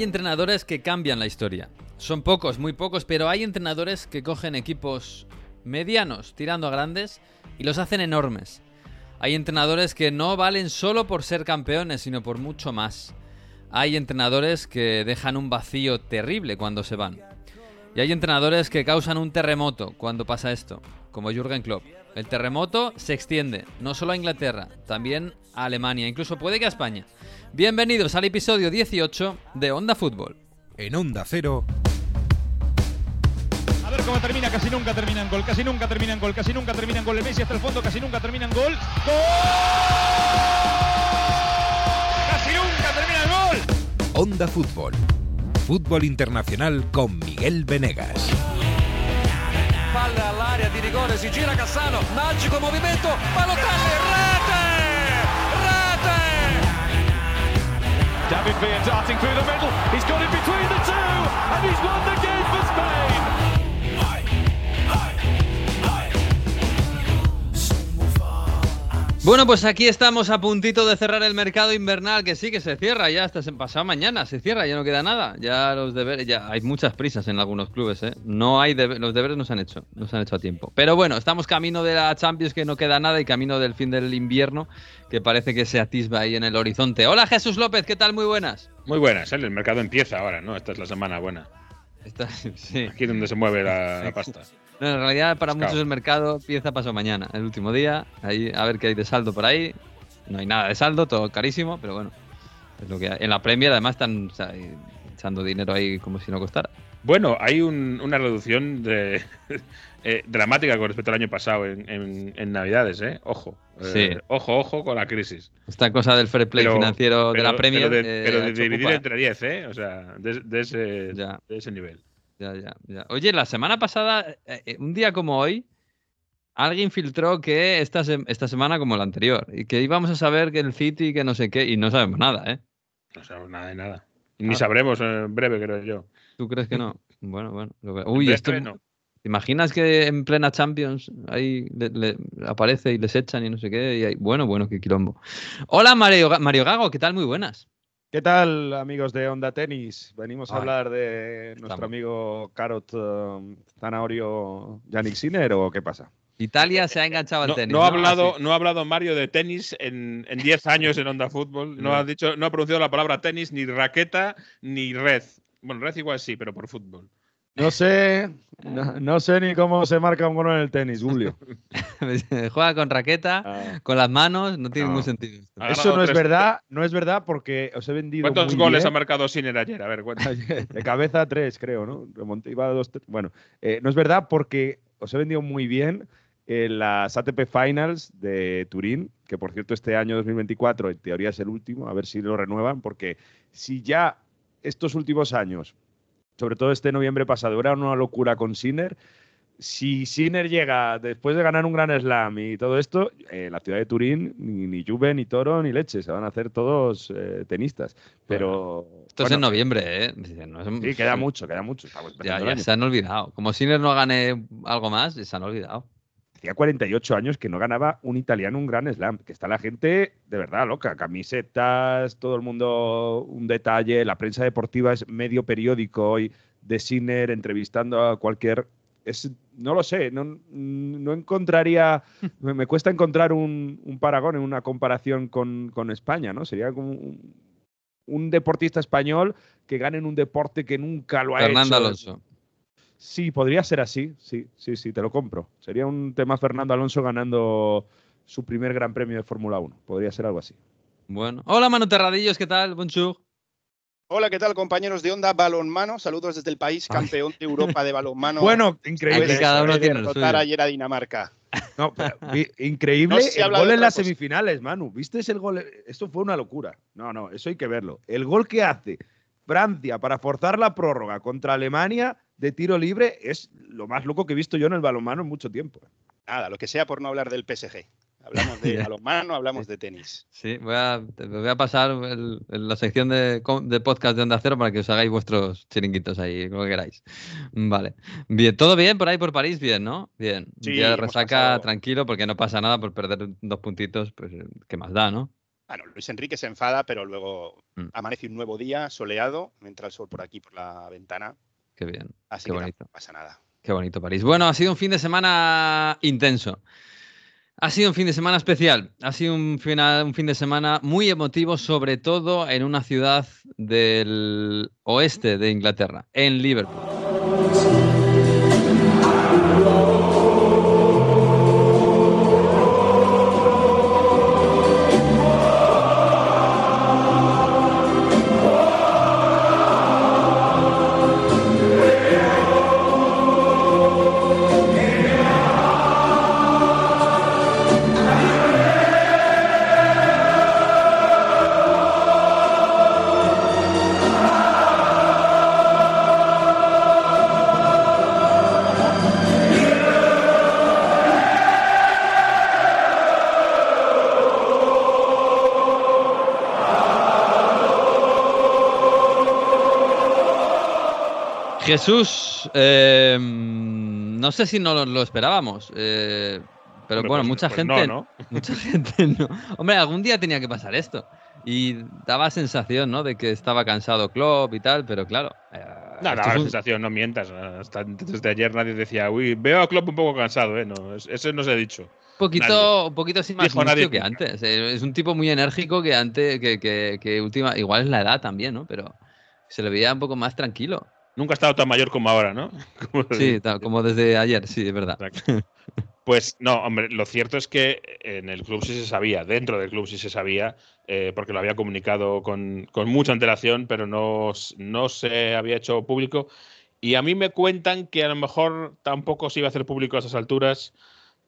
Hay entrenadores que cambian la historia. Son pocos, muy pocos, pero hay entrenadores que cogen equipos medianos, tirando a grandes, y los hacen enormes. Hay entrenadores que no valen solo por ser campeones, sino por mucho más. Hay entrenadores que dejan un vacío terrible cuando se van. Y hay entrenadores que causan un terremoto cuando pasa esto, como Jürgen Klopp. El terremoto se extiende, no solo a Inglaterra, también a Alemania, incluso puede que a España. Bienvenidos al episodio 18 de Onda Fútbol. En Onda Cero. A ver cómo termina, casi nunca termina en gol, casi nunca termina en gol, casi nunca termina en gol. El Messi hasta el fondo, casi nunca termina en gol. ¡Gol! ¡Casi nunca termina en gol! Onda Fútbol. Fútbol internacional con Miguel Venegas. Palla all'area di rigore, si gira Cassano, magico movimento, Balotelli, David Villa darting through the middle. He's got it between the two, and he's won Bueno, pues aquí estamos a puntito de cerrar el mercado invernal, que sí que se cierra ya hasta pasado mañana, se cierra, ya no queda nada. Ya los deberes, ya hay muchas prisas en algunos clubes, ¿eh? No hay debe- los deberes no se han hecho, no se han hecho a tiempo. Pero bueno, estamos camino de la Champions que no queda nada y camino del fin del invierno que parece que se atisba ahí en el horizonte. Hola Jesús López, ¿qué tal? Muy buenas. Muy buenas, ¿eh? el mercado empieza ahora, ¿no? Esta es la semana buena. Estás- sí. Aquí es donde se mueve la, la pasta. No, en realidad para muchos el mercado empieza paso mañana, el último día, ahí a ver qué hay de saldo por ahí. No hay nada de saldo, todo carísimo, pero bueno, es lo que hay. En la Premier además están o sea, echando dinero ahí como si no costara. Bueno, hay un- una reducción de, eh, dramática con respecto al año pasado en, en- en Navidades, ¿eh? Ojo. Eh, Sí. Ojo, ojo con la crisis. Esta cosa del fair play Pero- financiero de la Premier. Pero de, eh, pero de dividir entre 10, ¿eh? O sea, de, de ese, de ese nivel. Ya, ya, ya. Oye, la semana pasada, eh, eh, un día como hoy, alguien filtró que esta, se- esta semana como la anterior, y que íbamos a saber que el City, que no sé qué, y no sabemos nada, ¿eh? No sabemos nada de nada. Ni Ah. sabremos en breve, creo yo. ¿Tú crees que no? Bueno, bueno. lo Uy, esto, no. ¿Te imaginas que en plena Champions ahí le- le aparece y les echan y no sé qué? Y bueno, bueno, qué quilombo. Hola Mario, Mario Gago, ¿qué tal? Muy buenas. ¿Qué tal, amigos de Onda Tenis? Venimos a Ay, hablar de nuestro estamos. amigo Carot um, Zanahorio Yannick Sinner o qué pasa? Italia se ha enganchado al No, tenis. no ha hablado, Así. no ha hablado Mario de tenis en en 10 años en Onda Fútbol. No, No. ha dicho, no ha pronunciado la palabra tenis, ni raqueta, ni red. Bueno, red igual sí, pero por fútbol. No sé, no, no sé ni cómo se marca un gol en el tenis, Julio. Juega con raqueta, Ah, con las manos, no tiene No. ningún sentido. eso no es tres- verdad, no es verdad porque os he vendido ¿Cuántos muy goles bien. ha marcado Sinner ayer? A ver, cuenta. De cabeza tres, creo, ¿no? Remonté, iba a dos, tres. Bueno, eh, no es verdad porque os he vendido muy bien en las ATP Finals de Turín, que por cierto este año 2024 en teoría es el último, a ver si lo renuevan, porque si ya estos últimos años, sobre todo este noviembre pasado, era una locura con Sinner, si Sinner llega después de ganar un gran slam y todo esto, eh, la ciudad de Turín, ni, ni Juve, ni Toro, ni Leche, se van a hacer todos eh, tenistas. Pero. Esto es en noviembre, ¿eh? Dice, no es- Sí, queda mucho, queda mucho. Ya, ya se han olvidado. Como Sinner no gane algo más, se han olvidado. Hacía 48 años que no ganaba un italiano un gran slam. Que está la gente de verdad loca. Camisetas, todo el mundo un detalle. La prensa deportiva es medio periódico hoy de Sinner entrevistando a cualquier. Es, no lo sé, no, no encontraría. Me, me cuesta encontrar un, un paragón en una comparación con, con España, ¿no? Sería como un, un deportista español que gane en un deporte que nunca lo ha Fernando hecho. Alonso. Sí, podría ser así. Sí, sí, sí, te lo compro. Sería un tema Fernando Alonso ganando su primer gran premio de Fórmula 1. Podría ser algo así. Bueno. Hola Manu Terradillos, ¿qué tal? Bonjour. Hola, ¿qué tal, compañeros de Onda Balonmano? Saludos desde el país campeón de Europa de balonmano. Bueno, Aquí increíble. cada uno de tiene lo derrotar suyo. ayer a Dinamarca. No, pero increíble No sé si el gol en las cosa. semifinales, Manu. ¿Viste el gol? Esto fue una locura. No, no, eso hay que verlo. El gol que hace Francia para forzar la prórroga contra Alemania de tiro libre es lo más loco que he visto yo en el balonmano en mucho tiempo. Nada, lo que sea por no hablar del PSG. Hablamos de Ya. balonmano, hablamos de tenis. Sí, voy a, voy a pasar el- el- la sección de, podcast de Onda Cero para que os hagáis vuestros chiringuitos ahí, como queráis. Vale. Bien, ¿todo bien por ahí por París? Bien, ¿no? Bien. Sí, Día de hemos resaca pasado- tranquilo porque no pasa nada por perder dos puntitos, pues ¿qué más da, no? Bueno, Luis Enrique se enfada, pero luego Mm. amanece un nuevo día, soleado, me entra el sol por aquí, por la ventana, Qué bien. así Qué que bonito. no pasa nada. Qué bonito París. Bueno, ha sido un fin de semana intenso. Ha sido un fin de semana especial. Ha sido un, final, un fin de semana muy emotivo, sobre todo en una ciudad del oeste de Inglaterra, en Liverpool. Jesús, eh, no sé si no lo, esperábamos, eh, pero Hombre, bueno, pues- mucha pues gente, no, ¿no? mucha gente no. Hombre, algún día tenía que pasar esto y daba sensación, ¿no? De que estaba cansado Klopp y tal, pero claro. eh, No, la un- sensación, no mientas. Hasta desde ayer nadie decía, uy, veo a Klopp un poco cansado, ¿eh? No, es- eso no se ha dicho. poquito, Nadie. un poquito así más nadie que nunca. antes. eh, Es un tipo muy enérgico que antes, que, que, que última, igual es la edad también, ¿no? Pero se le veía un poco más tranquilo. Nunca ha estado tan mayor como ahora, ¿no? Como Sí, tal, como desde ayer, sí, es verdad. Exacto. Pues no, hombre, lo cierto es que en el club sí se sabía, dentro del club sí se sabía, eh, porque lo había comunicado con, con mucha antelación, pero no, no se había hecho público. Y a mí me cuentan que a lo mejor tampoco se iba a hacer público a esas alturas,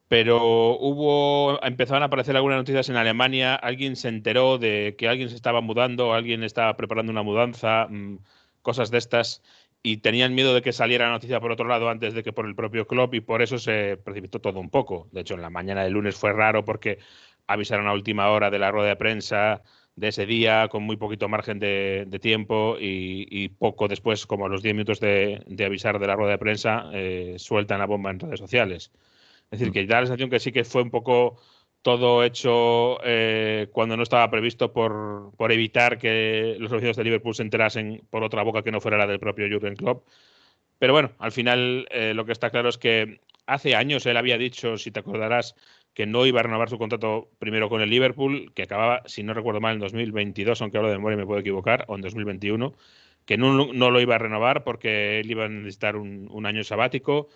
pero hubo, empezaron a aparecer algunas noticias en Alemania, alguien se enteró de que alguien se estaba mudando, alguien estaba preparando una mudanza, mm, cosas de estas, y tenían miedo de que saliera la noticia por otro lado antes de que por el propio club y por eso se precipitó todo un poco. De hecho, en la mañana del lunes fue raro porque avisaron a última hora de la rueda de prensa de ese día con muy poquito margen de, de tiempo y, y poco después, como a los 10 minutos de, de avisar de la rueda de prensa, eh, sueltan la bomba en redes sociales. Es decir, que da la sensación que sí que fue un poco todo hecho eh, cuando no estaba previsto por, por evitar que los oficios de Liverpool se enterasen por otra boca que no fuera la del propio Jurgen Klopp. Pero bueno, al final eh, lo que está claro es que hace años él había dicho, si te acordarás, que no iba a renovar su contrato primero con el Liverpool, que acababa, si no recuerdo mal, en 2022, aunque hablo de memoria y me puedo equivocar, o en 2021, que no, lo iba a renovar porque él iba a necesitar un año sabático.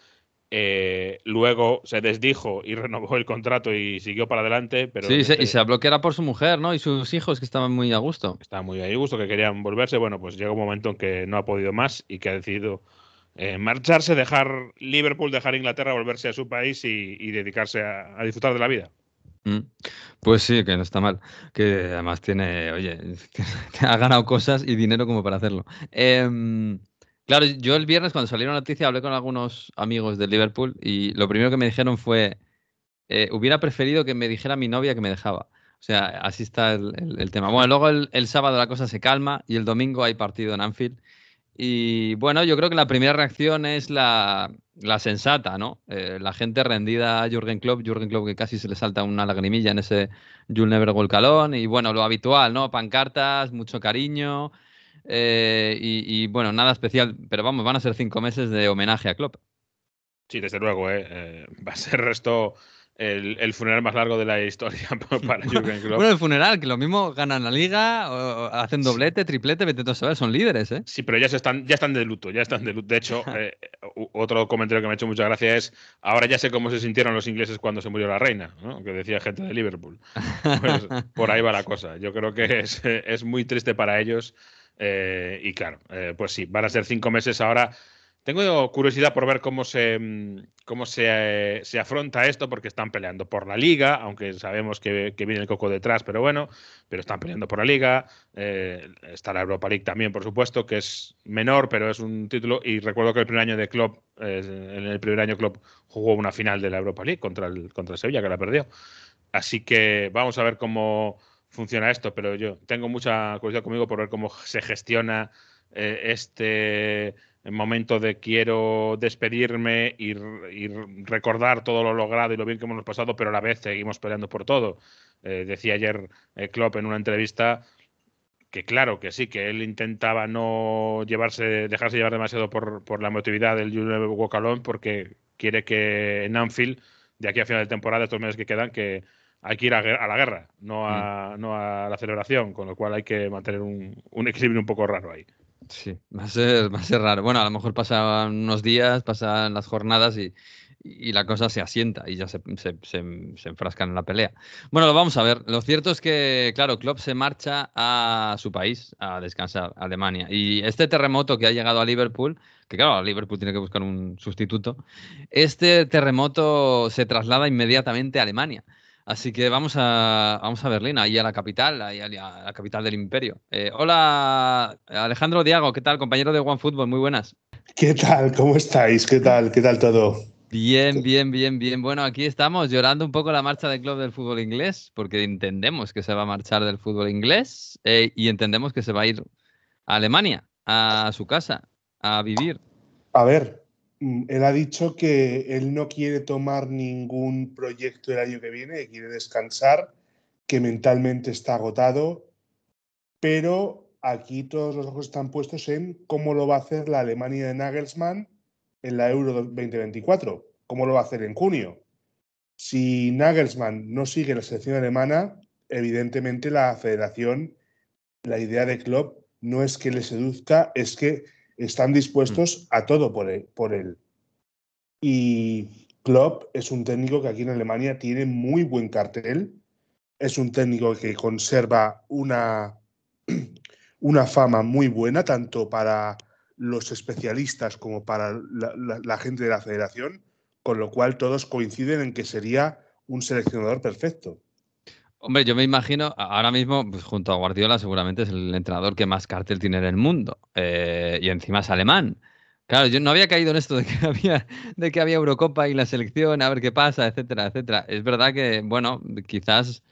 Eh, luego se desdijo y renovó el contrato y siguió para adelante, pero sí, y se habló que era por su mujer, ¿no? Y sus hijos que estaban muy a gusto. estaba muy a gusto, que querían volverse. Bueno, pues llega un momento en que no ha podido más y que ha decidido eh, marcharse, dejar Liverpool, dejar Inglaterra, volverse a su país y, y dedicarse a, a disfrutar de la vida. Mm. Pues sí, que no está mal. Que además tiene, oye, que ha ganado cosas y dinero como para hacerlo. Em, claro, yo el viernes cuando salió la noticia hablé con algunos amigos de Liverpool y lo primero que me dijeron fue, eh, hubiera preferido que me dijera mi novia que me dejaba. O sea, así está el, tema. Bueno, luego el, sábado la cosa se calma y el domingo hay partido en Anfield. Y bueno, yo creo que la primera reacción es la, la sensata, ¿no? Eh, la gente rendida a Jürgen Klopp, Jürgen Klopp que casi se le salta una lagrimilla en ese You'll Never Alone. Y bueno, lo habitual, ¿no? Pancartas, mucho cariño. Eh, y, y, bueno, nada especial, pero vamos, van a ser cinco meses de homenaje a Klopp. Sí, desde luego, ¿eh? Eh, va a ser esto el, el funeral más largo de la historia para Jürgen Klopp. Bueno, el funeral, que lo mismo ganan la liga, o- o hacen doblete, triplete, vete a saber, son líderes, ¿eh? Sí, pero ya se están, ya están de luto, ya están de luto. De hecho, eh, otro comentario que me ha hecho mucha gracia es ahora ya sé cómo se sintieron los ingleses cuando se murió la reina, ¿no? que decía gente de Liverpool. Pues por ahí va la cosa. Yo creo que es, es muy triste para ellos. Eh, y claro, eh, pues sí, van a ser cinco meses ahora. Tengo curiosidad por ver cómo se, mm, cómo se, eh, se afronta esto, porque están peleando por la liga, aunque sabemos que, que viene el coco detrás, pero bueno, pero están peleando por la liga. está la Europa League también, por supuesto, que es menor, pero es un título. Y recuerdo que el primer año de Klopp, en el primer año Klopp jugó una final de la Europa League contra el, contra el Sevilla, que la perdió. Así que vamos a ver cómo funciona esto, pero yo tengo mucha curiosidad conmigo por ver cómo se gestiona eh, este en momento de quiero despedirme y, recordar todo lo logrado y lo bien que hemos pasado, pero a la vez seguimos peleando por todo. Eh, decía ayer eh, Klopp en una entrevista que claro que sí, que él intentaba no llevarse, dejarse llevar demasiado por, por la emotividad del Junior Walk Alone porque quiere que en Anfield, de aquí a final de temporada, estos meses que quedan, que hay que ir a, la guerra, no a, mm. no a la celebración, con lo cual hay que mantener un, un equilibrio un poco raro ahí. Sí, va a, ser, va a ser raro. Bueno, a lo mejor pasan unos días, pasan las jornadas y, la cosa se asienta y ya se, se, enfrascan en la pelea. Bueno, lo vamos a ver. Lo cierto es que, claro, Klopp se marcha a su país a descansar, a Alemania. Y este terremoto que ha llegado a Liverpool, que claro, Liverpool tiene que buscar un sustituto, este terremoto se traslada inmediatamente a Alemania. Así que vamos a, vamos a Berlín, ahí a la capital, ahí a la capital del imperio. Eh, hola, Alejandro Diago, ¿qué tal, compañero de OneFootball? Muy buenas. ¿Qué tal? ¿Cómo estáis? ¿Qué tal? ¿Qué tal todo? Bien, bien, bien, bien. Bueno, aquí estamos llorando un poco la marcha del club del fútbol inglés, porque entendemos que se va a marchar del fútbol inglés eh, y entendemos que se va a ir a Alemania, a su casa, a vivir. A ver, él ha dicho que él no quiere tomar ningún proyecto el año que viene, que quiere descansar, que mentalmente está agotado, pero aquí todos los ojos están puestos en cómo lo va a hacer la Alemania de Nagelsmann en la Euro 2024, cómo lo va a hacer en junio. Si Nagelsmann no sigue la selección alemana, evidentemente la federación, la idea de Klopp no es que le seduzca, es que están dispuestos mm. a todo por él, por él. Y Klopp es un técnico que aquí en Alemania tiene muy buen cartel. Es un técnico que conserva una, una fama muy buena, tanto para los especialistas como para la, gente de la federación, con lo cual todos coinciden en que sería un seleccionador perfecto. Hombre, yo me imagino, ahora mismo, pues, junto a Guardiola, seguramente es el entrenador que más cartel tiene en el mundo. Eh, y encima es alemán. Claro, yo no había caído en esto de que había, de que había Eurocopa y la selección, a ver qué pasa, etcétera, etcétera. Es verdad que, bueno, quizás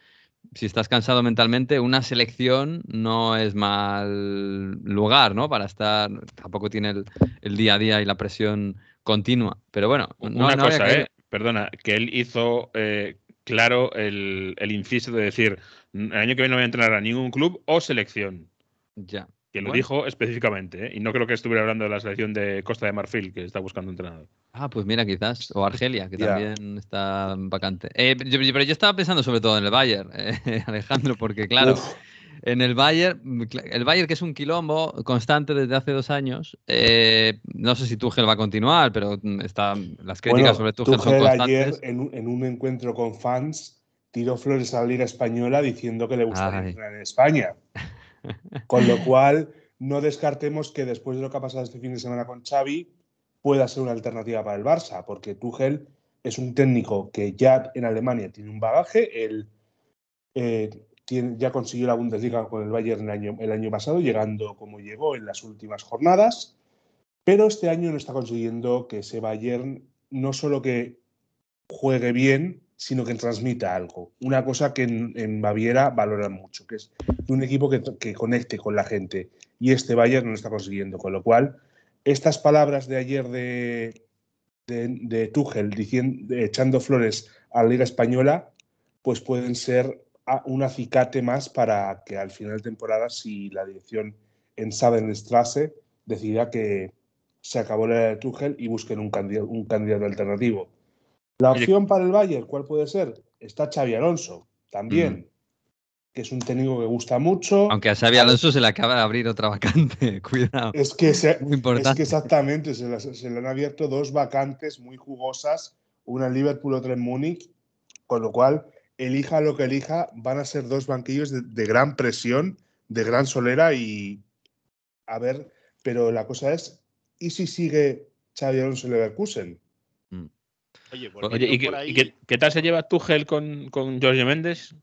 si estás cansado mentalmente, una selección no es mal lugar, ¿no? Para estar, tampoco tiene el, día a día y la presión continua. Pero bueno, no, una cosa, eh, perdona, que él hizo eh, claro el, el inciso de decir, el año que viene no voy a entrenar a ningún club o selección. Ya. Que lo dijo específicamente, ¿eh? y no creo que estuviera hablando de la selección de Costa de Marfil, que está buscando entrenador. Ah, pues mira, quizás. O Argelia, que también está vacante. Eh, pero yo estaba pensando sobre todo en el Bayern, eh, Alejandro, porque claro, en el Bayern, el Bayern que es un quilombo constante desde hace dos años, eh, no sé si Tuchel va a continuar, pero está, las críticas sobre Tuchel, son constantes. ayer en un, encuentro con fans tiró flores a la Liga Española diciendo que le gustaría entrar en España. Con lo cual, no descartemos que después de lo que ha pasado este fin de semana con Xavi, pueda ser una alternativa para el Barça, porque Tuchel es un técnico que ya en Alemania tiene un bagaje, él eh, ya consiguió la Bundesliga con el Bayern el año, pasado, llegando como llegó en las últimas jornadas, pero este año no está consiguiendo que ese Bayern no solo que juegue bien, sino que transmita algo. Una cosa que en, Baviera valoran mucho, que es un equipo que, conecte con la gente. Y este Bayern no lo está consiguiendo. Con lo cual, estas palabras de ayer de, de, Tuchel diciendo, echando flores a la Liga Española, pues pueden ser un acicate más para que al final de temporada, si la dirección en Sabenstrasse decida que se acabó la de Tuchel y busquen un candidato, un candidato alternativo. La opción para el Bayern, ¿cuál puede ser? Está Xavi Alonso, también, que es un técnico que gusta mucho. Aunque a Xavi Alonso se le acaba de abrir otra vacante, cuidado. Es que, es que exactamente, se le, han abierto dos vacantes muy jugosas, una en Liverpool, otra en Múnich, con lo cual, elija lo que elija, van a ser dos banquillos de, de gran presión, de gran solera y a ver, pero la cosa es, ¿y si sigue Xavi Alonso en Leverkusen? Oye, ¿y, qué, tal se lleva Tuchel con, con Jorge Méndez?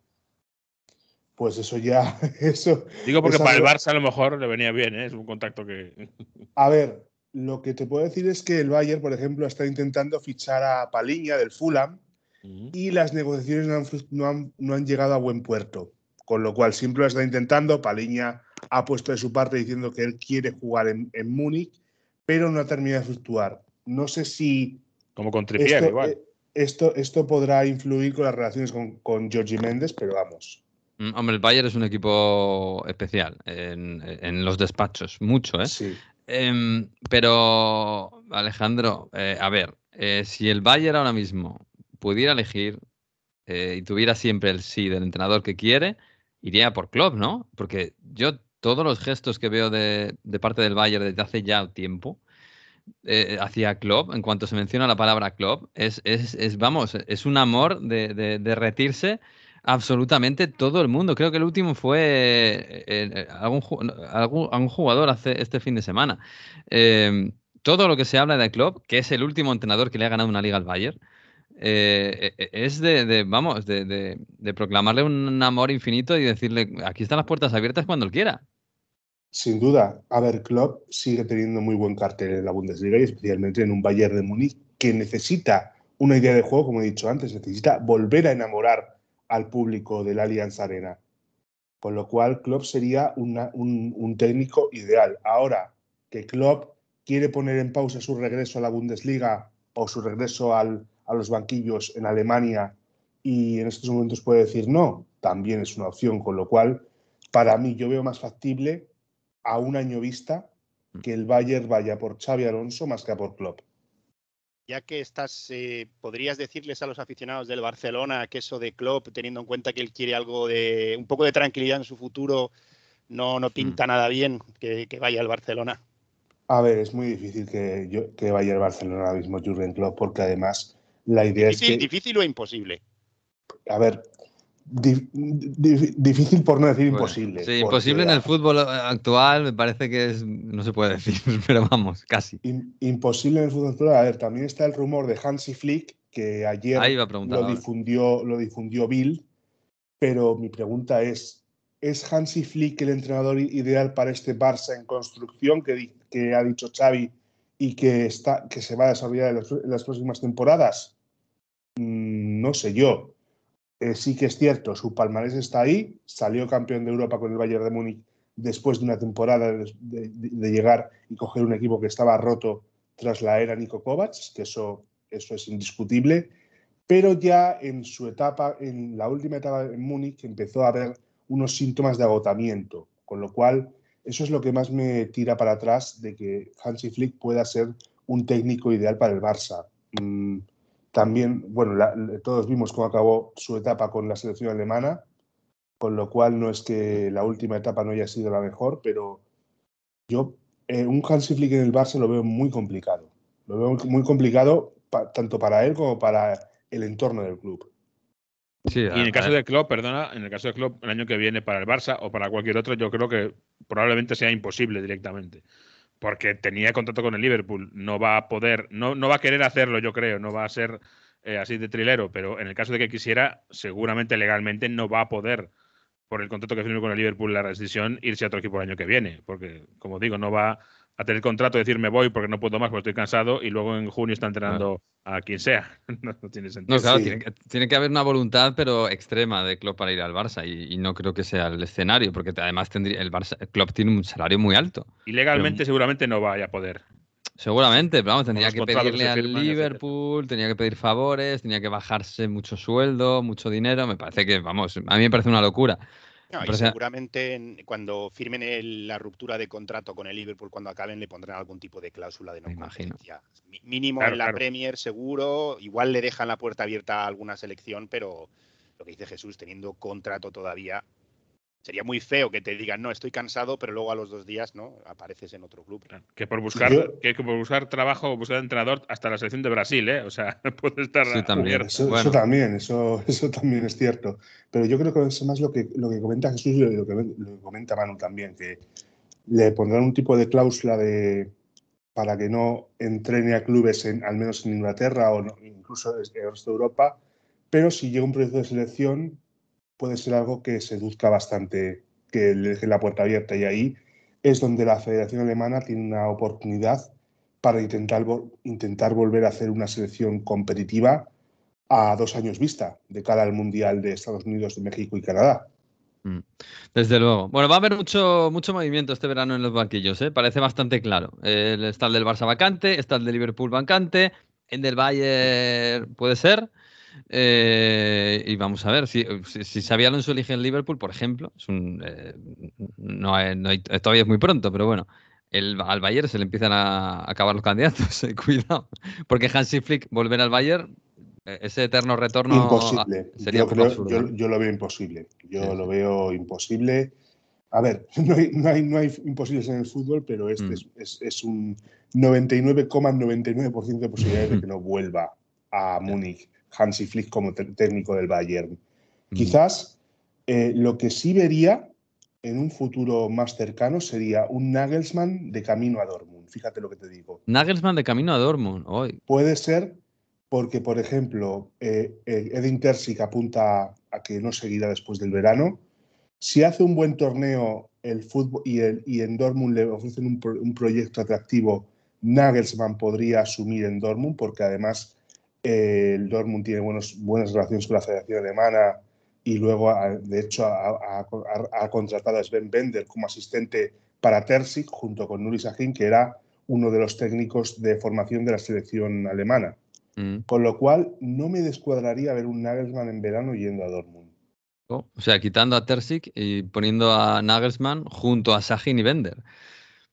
Pues eso ya. Eso, Digo porque para el Barça a lo mejor le venía bien, ¿eh? es un contacto que. A ver, lo que te puedo decir es que el Bayern, por ejemplo, está intentando fichar a Paliña del Fulham y las negociaciones no han, no, han, llegado a buen puerto. Con lo cual siempre lo está intentando. Paliña ha puesto de su parte diciendo que él quiere jugar en, en Múnich pero no ha terminado de fluctuar. No sé si. Como con Trippier, igual. Eh, esto, esto podrá influir con las relaciones con, con Georgie Méndez, pero vamos. Mm, hombre, el Bayern es un equipo especial en, los despachos, mucho, ¿eh? Sí. Em, pero, Alejandro, eh, a ver, eh, si el Bayern ahora mismo pudiera elegir y tuviera siempre el sí del entrenador que quiere, iría por Klopp, ¿no? Porque yo todos los gestos que veo de, parte del Bayern desde hace ya tiempo eh, hacia Klopp, en cuanto se menciona la palabra Klopp, es, es, vamos, es un amor de, derretirse absolutamente todo el mundo. Creo que el último fue eh, eh, algún, algún, jugador hace este fin de semana. Em, todo lo que se habla de Klopp, que es el último entrenador que le ha ganado una liga al Bayern, es de, vamos, de, de, proclamarle un amor infinito y decirle, aquí están las puertas abiertas cuando él quiera. Sin duda, a ver, Klopp sigue teniendo muy buen cartel en la Bundesliga y especialmente en un Bayern de Múnich que necesita una idea de juego, como he dicho antes, necesita volver a enamorar al público del Allianz Arena. Con lo cual, Klopp sería un, técnico ideal. Ahora que Klopp quiere poner en pausa su regreso a la Bundesliga o su regreso a los banquillos en Alemania y en estos momentos puede decir no, también es una opción. Con lo cual, para mí, yo veo más factible a un año vista mm. que el Bayern vaya por Xavi Alonso más que a por Klopp. Ya que estás, eh, ¿podrías decirles a los aficionados del Barcelona que eso de Klopp, teniendo en cuenta que él quiere algo de un poco de tranquilidad en su futuro, no, no mm. pinta nada bien que, vaya al Barcelona? A ver, es muy difícil que, yo, que vaya al Barcelona ahora mismo Jurgen Klopp, porque además la idea es que... ¿Difícil o imposible? A ver, difícil por no decir imposible. Sí, imposible en el fútbol actual me parece que es, no se puede decir, pero vamos, casi. imposible en el fútbol actual. A ver, también está el rumor de Hansi Flick, que ayer lo, difundió, lo difundió Bill, pero mi pregunta es, ¿es Hansi Flick el entrenador ideal para este Barça en construcción que, que ha dicho Xavi y que, está, que se va a desarrollar en las próximas temporadas? Mm, no sé yo eh, sí que es cierto, su palmarés está ahí, salió campeón de Europa con el Bayern de Múnich después de una temporada de, llegar y coger un equipo que estaba roto tras la era Nico Kovacs, que eso, eso es indiscutible, pero ya en su etapa, en la última etapa en Múnich, empezó a haber unos síntomas de agotamiento, con lo cual eso es lo que más me tira para atrás de que Hansi Flick pueda ser un técnico ideal para el Barça. Mm, también, bueno, todos vimos cómo acabó su etapa con la selección alemana, con lo cual no es que la última etapa no haya sido la mejor, pero yo eh, un Hansi Flick en el Barça lo veo muy complicado. Lo veo muy complicado tanto para él como para el entorno del club. y en el caso de Klopp, perdona, en el caso de Klopp, el año que viene para el Barça o para cualquier otro, yo creo que probablemente sea imposible directamente porque tenía contrato con el Liverpool. No va a poder, no, no va a querer hacerlo, yo creo, no va a ser eh, así de trilero, pero en el caso de que quisiera, seguramente legalmente no va a poder, por el contrato que firmó con el Liverpool, la rescisión, irse a otro equipo el año que viene, porque, como digo, no va a tener contrato, decir me voy porque no puedo más, porque estoy cansado, y luego en junio está entrenando a quien sea. no, tiene sentido. No, claro, tiene, que, haber una voluntad, pero extrema de Klopp para ir al Barça, y, no creo que sea el escenario, porque además tendría el Barça, Klopp tiene un salario muy alto. Y legalmente seguramente no vaya a poder. Seguramente, pero vamos, tendría que pedirle al Liverpool, tenía que pedir favores, tenía que bajarse mucho sueldo, mucho dinero. Me parece que, vamos, a mí me parece una locura seguramente cuando firmen la ruptura de contrato con el Liverpool, cuando acaben, le pondrán algún tipo de cláusula de no competencia. Mínimo en la Premier, seguro. Igual le dejan la puerta abierta a alguna selección, pero lo que dice Jesús, teniendo contrato todavía, sería muy feo que te digan, no, estoy cansado, pero luego a los dos días no apareces en otro club. Que por buscar, que, por buscar trabajo buscar entrenador hasta la selección de Brasil, ¿eh? O sea, puede estar. Sí, también. Eso, también, eso, eso también es cierto. Pero yo creo que es más lo que, lo que comenta Jesús y lo que, lo que comenta Manu también, que le pondrán un tipo de cláusula de para que no entrene a clubes en, al menos en Inglaterra o incluso en el resto de Europa, pero si llega un proyecto de selección, puede ser algo que seduzca bastante, que le deje la puerta abierta. Y ahí es donde la Federación Alemana tiene una oportunidad para intentar, intentar volver a hacer una selección competitiva a dos años vista, de cara al Mundial de Estados Unidos, de México y Canadá. Mm. Desde luego. Bueno, va a haber mucho, mucho movimiento este verano en los banquillos, ¿eh? parece bastante claro. está el del Barça vacante, está el del Liverpool vacante, el del Bayern puede ser. Eh, y vamos a ver, si, si, si Alonso elige el Liverpool, por ejemplo, es un, eh, no, todavía es muy pronto, pero bueno, el, al Bayern se le empiezan a acabar los candidatos, cuidado, porque Hansi Flick volver al Bayern ese eterno retorno imposible. sería yo, yo, lo veo imposible. Yo lo veo imposible. A ver, no hay, no hay, no hay imposibles en el fútbol, pero este mm. es, es, un 99,99% de posibilidades de que no vuelva a Múnich Hansi Flick como técnico del Bayern. Mm. Quizás eh, lo que sí vería en un futuro más cercano sería un Nagelsmann de camino a Dortmund. Fíjate lo que te digo. Nagelsmann de camino a Dortmund. Hoy. Puede ser porque, por ejemplo, eh, eh, Edin Terzic apunta a que no seguirá después del verano. Si hace un buen torneo el fútbol y, en Dortmund le ofrecen un, proyecto atractivo, Nagelsmann podría asumir en Dortmund, porque además eh, el Dortmund tiene buenas relaciones con la Federación Alemana y luego, de hecho, ha, contratado a Sven Bender como asistente para Terzic, junto con Nuri Sahin, que era uno de los técnicos de formación de la selección alemana. Mm. Con lo cual, no me descuadraría ver un Nagelsmann en verano yendo a Dortmund. Oh, o sea, quitando a Terzic y poniendo a Nagelsmann junto a Sahin y Bender.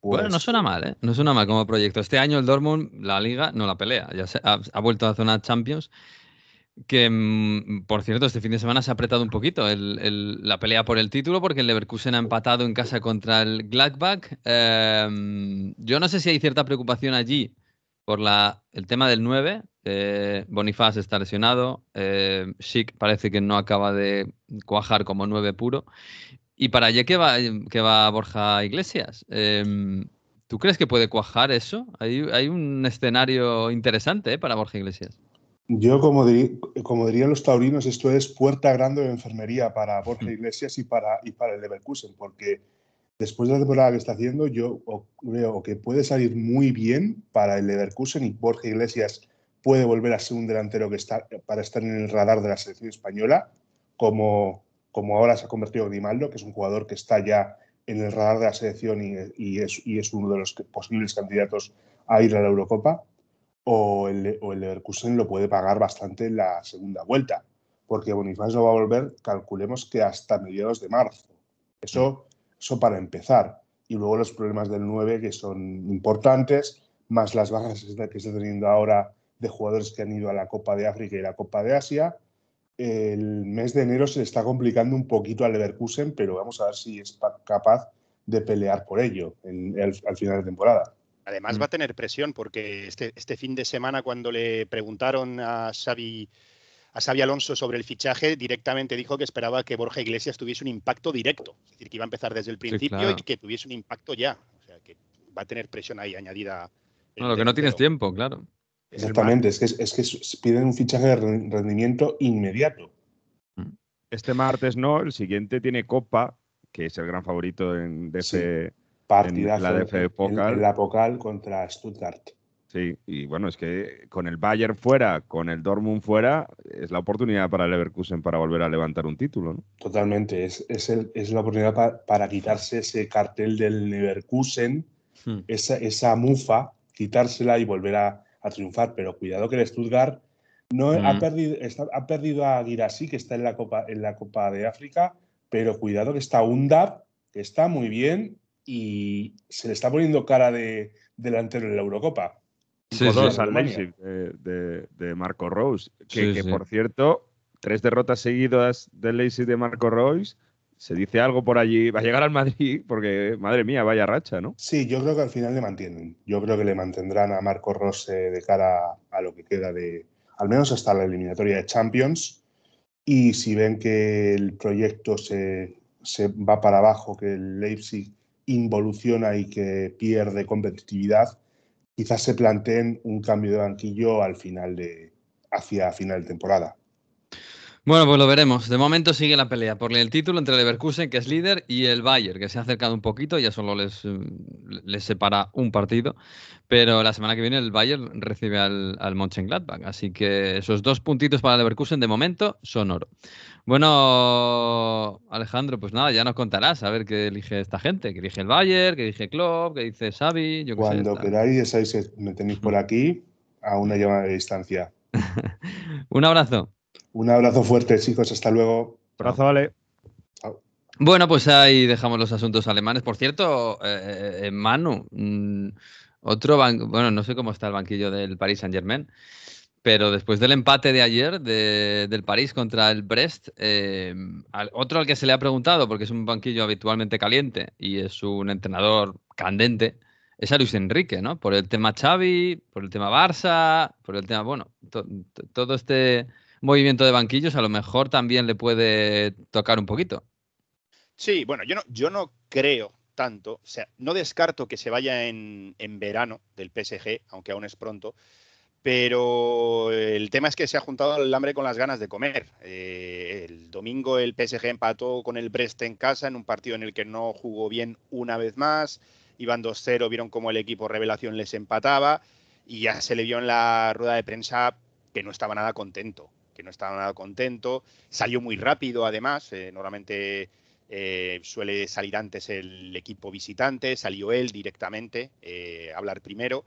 Bueno, no pues suena mal, ¿eh? No suena mal como proyecto. Este año el Dortmund, la liga, no la pelea. Ya se, ha, vuelto a zona Champions. Que, mm, por cierto, este fin de semana se ha apretado un poquito la pelea por el título porque el Leverkusen ha empatado en casa contra el Gladbach. Em, yo no sé si hay cierta preocupación allí por la, el tema del 9, eh, Bonifaz está lesionado. Eh, parece que no acaba de cuajar como nueve puro. Y para allá que va, que va Borja Iglesias. Em, ¿Tú crees que puede cuajar eso? Hay, hay un escenario interesante eh, para Borja Iglesias. Yo, como, como dirían los taurinos, esto es puerta grande de enfermería para Borja mm. Iglesias y para, y para el Leverkusen, porque después de la temporada que está haciendo, yo veo que puede salir muy bien para el Leverkusen y Borja Iglesias puede volver a ser un delantero que está para estar en el radar de la selección española, como, como ahora se ha convertido Grimaldo, que es un jugador que está ya en el radar de la selección y, es, y es, uno de los posibles candidatos a ir a la Eurocopa, o el, o Leverkusen lo puede pagar bastante en la segunda vuelta, porque Bonifaz no va a volver, calculemos que hasta mediados de marzo. Eso, eso para empezar. Y luego los problemas del 9 que son importantes, más las bajas que está teniendo ahora de jugadores que han ido a la Copa de África y la Copa de Asia. El mes de enero se le está complicando un poquito al Leverkusen, pero vamos a ver si es capaz de pelear por ello al final de temporada. Además mm. va a tener presión porque este, este fin de semana cuando le preguntaron a Xavi, a Xavi Alonso sobre el fichaje, directamente dijo que esperaba que Borja Iglesias tuviese un impacto directo. Es decir, que iba a empezar desde el principio y que tuviese un impacto ya. O sea, que va a tener presión ahí añadida. No, lo que no tienes tiempo, claro. Exactamente, es que, es que piden un fichaje de rendimiento inmediato. Mm. Este martes no, el siguiente tiene Copa, que es el gran favorito en, DF, en la DF Pokal. En, la Pokal contra Stuttgart. Sí, y bueno, es que con el Bayern fuera, con el Dortmund fuera, es la oportunidad para el Leverkusen para volver a levantar un título, ¿no? Totalmente, es, es, la oportunidad para quitarse ese cartel del Leverkusen, hmm. esa, esa mufa, quitársela y volver a, a triunfar, pero cuidado que el Stuttgart no ha, perdido, ha perdido a Girassi, que está en la, Copa, en la Copa de África, pero cuidado que está Undab, que está muy bien y se le está poniendo cara de delantero en la Eurocopa. Sí, dos al Leipzig de, Marco Rose, que, que por cierto, tres derrotas seguidas del Leipzig de Marco Rose se dice algo por allí, va a llegar al Madrid, porque madre mía, vaya racha, ¿no? Sí, yo creo que al final le mantienen. Yo creo que le mantendrán a Marco Rose de cara a lo que queda de, al menos hasta la eliminatoria de Champions. Y si ven que el proyecto se, va para abajo, que el Leipzig involuciona y que pierde competitividad, quizás se planteen un cambio de banquillo al final de, hacia final de temporada. Bueno, pues lo veremos. De momento sigue la pelea por el título entre Leverkusen, que es líder, y el Bayern, que se ha acercado un poquito, ya solo les, mm, les separa un partido. Pero la semana que viene el Bayern recibe al, al Mönchengladbach. Así que esos dos puntitos para Leverkusen de momento son oro. Bueno, Alejandro, pues nada, ya nos contarás a ver qué elige esta gente. Que elige el Bayern, que elige Klopp, que dice Xavi. Yo Cuando queráis, me tenéis por aquí a una llamada de distancia. un abrazo. Un abrazo fuerte, chicos. Hasta luego. Abrazo, vale. Bueno, pues ahí dejamos los asuntos alemanes. Por cierto, eh, eh Manu, mm, otro bueno, no sé cómo está el banquillo del Paris Saint Germain, pero después del empate de ayer del París contra el Brest, eh, otro al que se le ha preguntado, porque es un banquillo habitualmente caliente y es un entrenador candente, es a Luis Enrique, ¿no? Por el tema Xavi, por el tema Barça, por el tema, bueno, todo este movimiento de banquillos, a lo mejor también le puede tocar un poquito. Sí, bueno, yo no, yo no creo tanto, o sea, no descarto que se vaya en, verano del PSG, aunque aún es pronto, pero el tema es que se ha juntado el hambre con las ganas de comer. Eh, el domingo el PSG empató con el Brest en casa en un partido en el que no jugó bien una vez más, iban 2-0, vieron cómo el equipo revelación les empataba y ya se le vio en la rueda de prensa que no estaba nada contento que no estaba nada contento. Salió muy rápido, además. Eh, normalmente eh, suele salir antes el equipo visitante, salió él directamente eh, a hablar primero.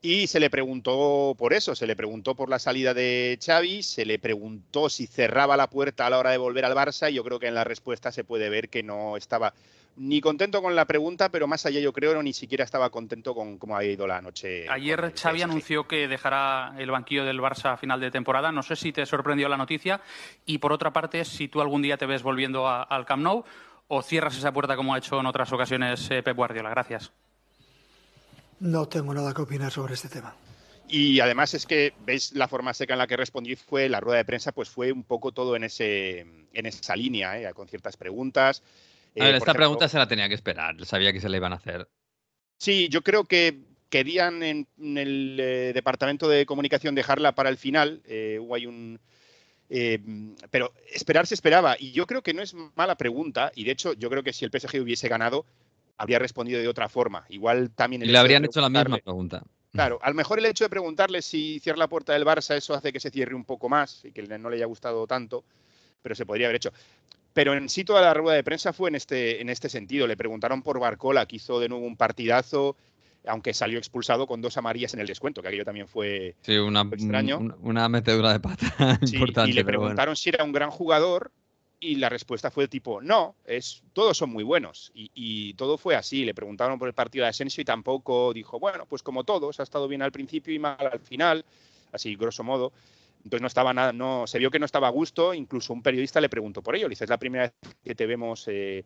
Y se le preguntó por eso, se le preguntó por la salida de Xavi, se le preguntó si cerraba la puerta a la hora de volver al Barça y yo creo que en la respuesta se puede ver que no estaba ni contento con la pregunta, pero más allá yo creo no ni siquiera estaba contento con cómo ha ido la noche. Ayer Xavi anunció que dejará el banquillo del Barça a final de temporada. No sé si te sorprendió la noticia y por otra parte, si tú algún día te ves volviendo al Camp Nou o cierras esa puerta como ha hecho en otras ocasiones eh, Pep Guardiola. Gracias. No tengo nada que opinar sobre este tema. Y además es que veis la forma seca en la que respondí fue la rueda de prensa, pues fue un poco todo en ese en esa línea, ¿eh? con ciertas preguntas. A ver, eh, esta pregunta se la tenía que esperar, sabía que se le iban a hacer. Sí, yo creo que querían en, el eh, departamento de comunicación dejarla para el final. Eh, hay un. pero esperar se esperaba. Y yo creo que no es mala pregunta. Y de hecho, yo creo que si el PSG hubiese ganado, habría respondido de otra forma. Igual también. y le habrían hecho la misma pregunta. Claro, a lo mejor el hecho de preguntarle si cierra la puerta del Barça, eso hace que se cierre un poco más y que no le haya gustado tanto, pero se podría haber hecho. Pero en sí toda la rueda de prensa fue en este, en este sentido. Le preguntaron por Barcola, que hizo de nuevo un partidazo, aunque salió expulsado con dos amarillas en el descuento, que aquello también fue una, extraño. Una, metedura de pata importante. Y le preguntaron si era un gran jugador y la respuesta fue tipo, no, es, todos son muy buenos. Y, todo fue así. Le preguntaron por el partido de Asensio y tampoco dijo, bueno, pues como todos, ha estado bien al principio y mal al final, así grosso modo. Entonces no estaba nada, no, se vio que no estaba a gusto, incluso un periodista le preguntó por ello. Le dice, es la primera vez que te vemos eh,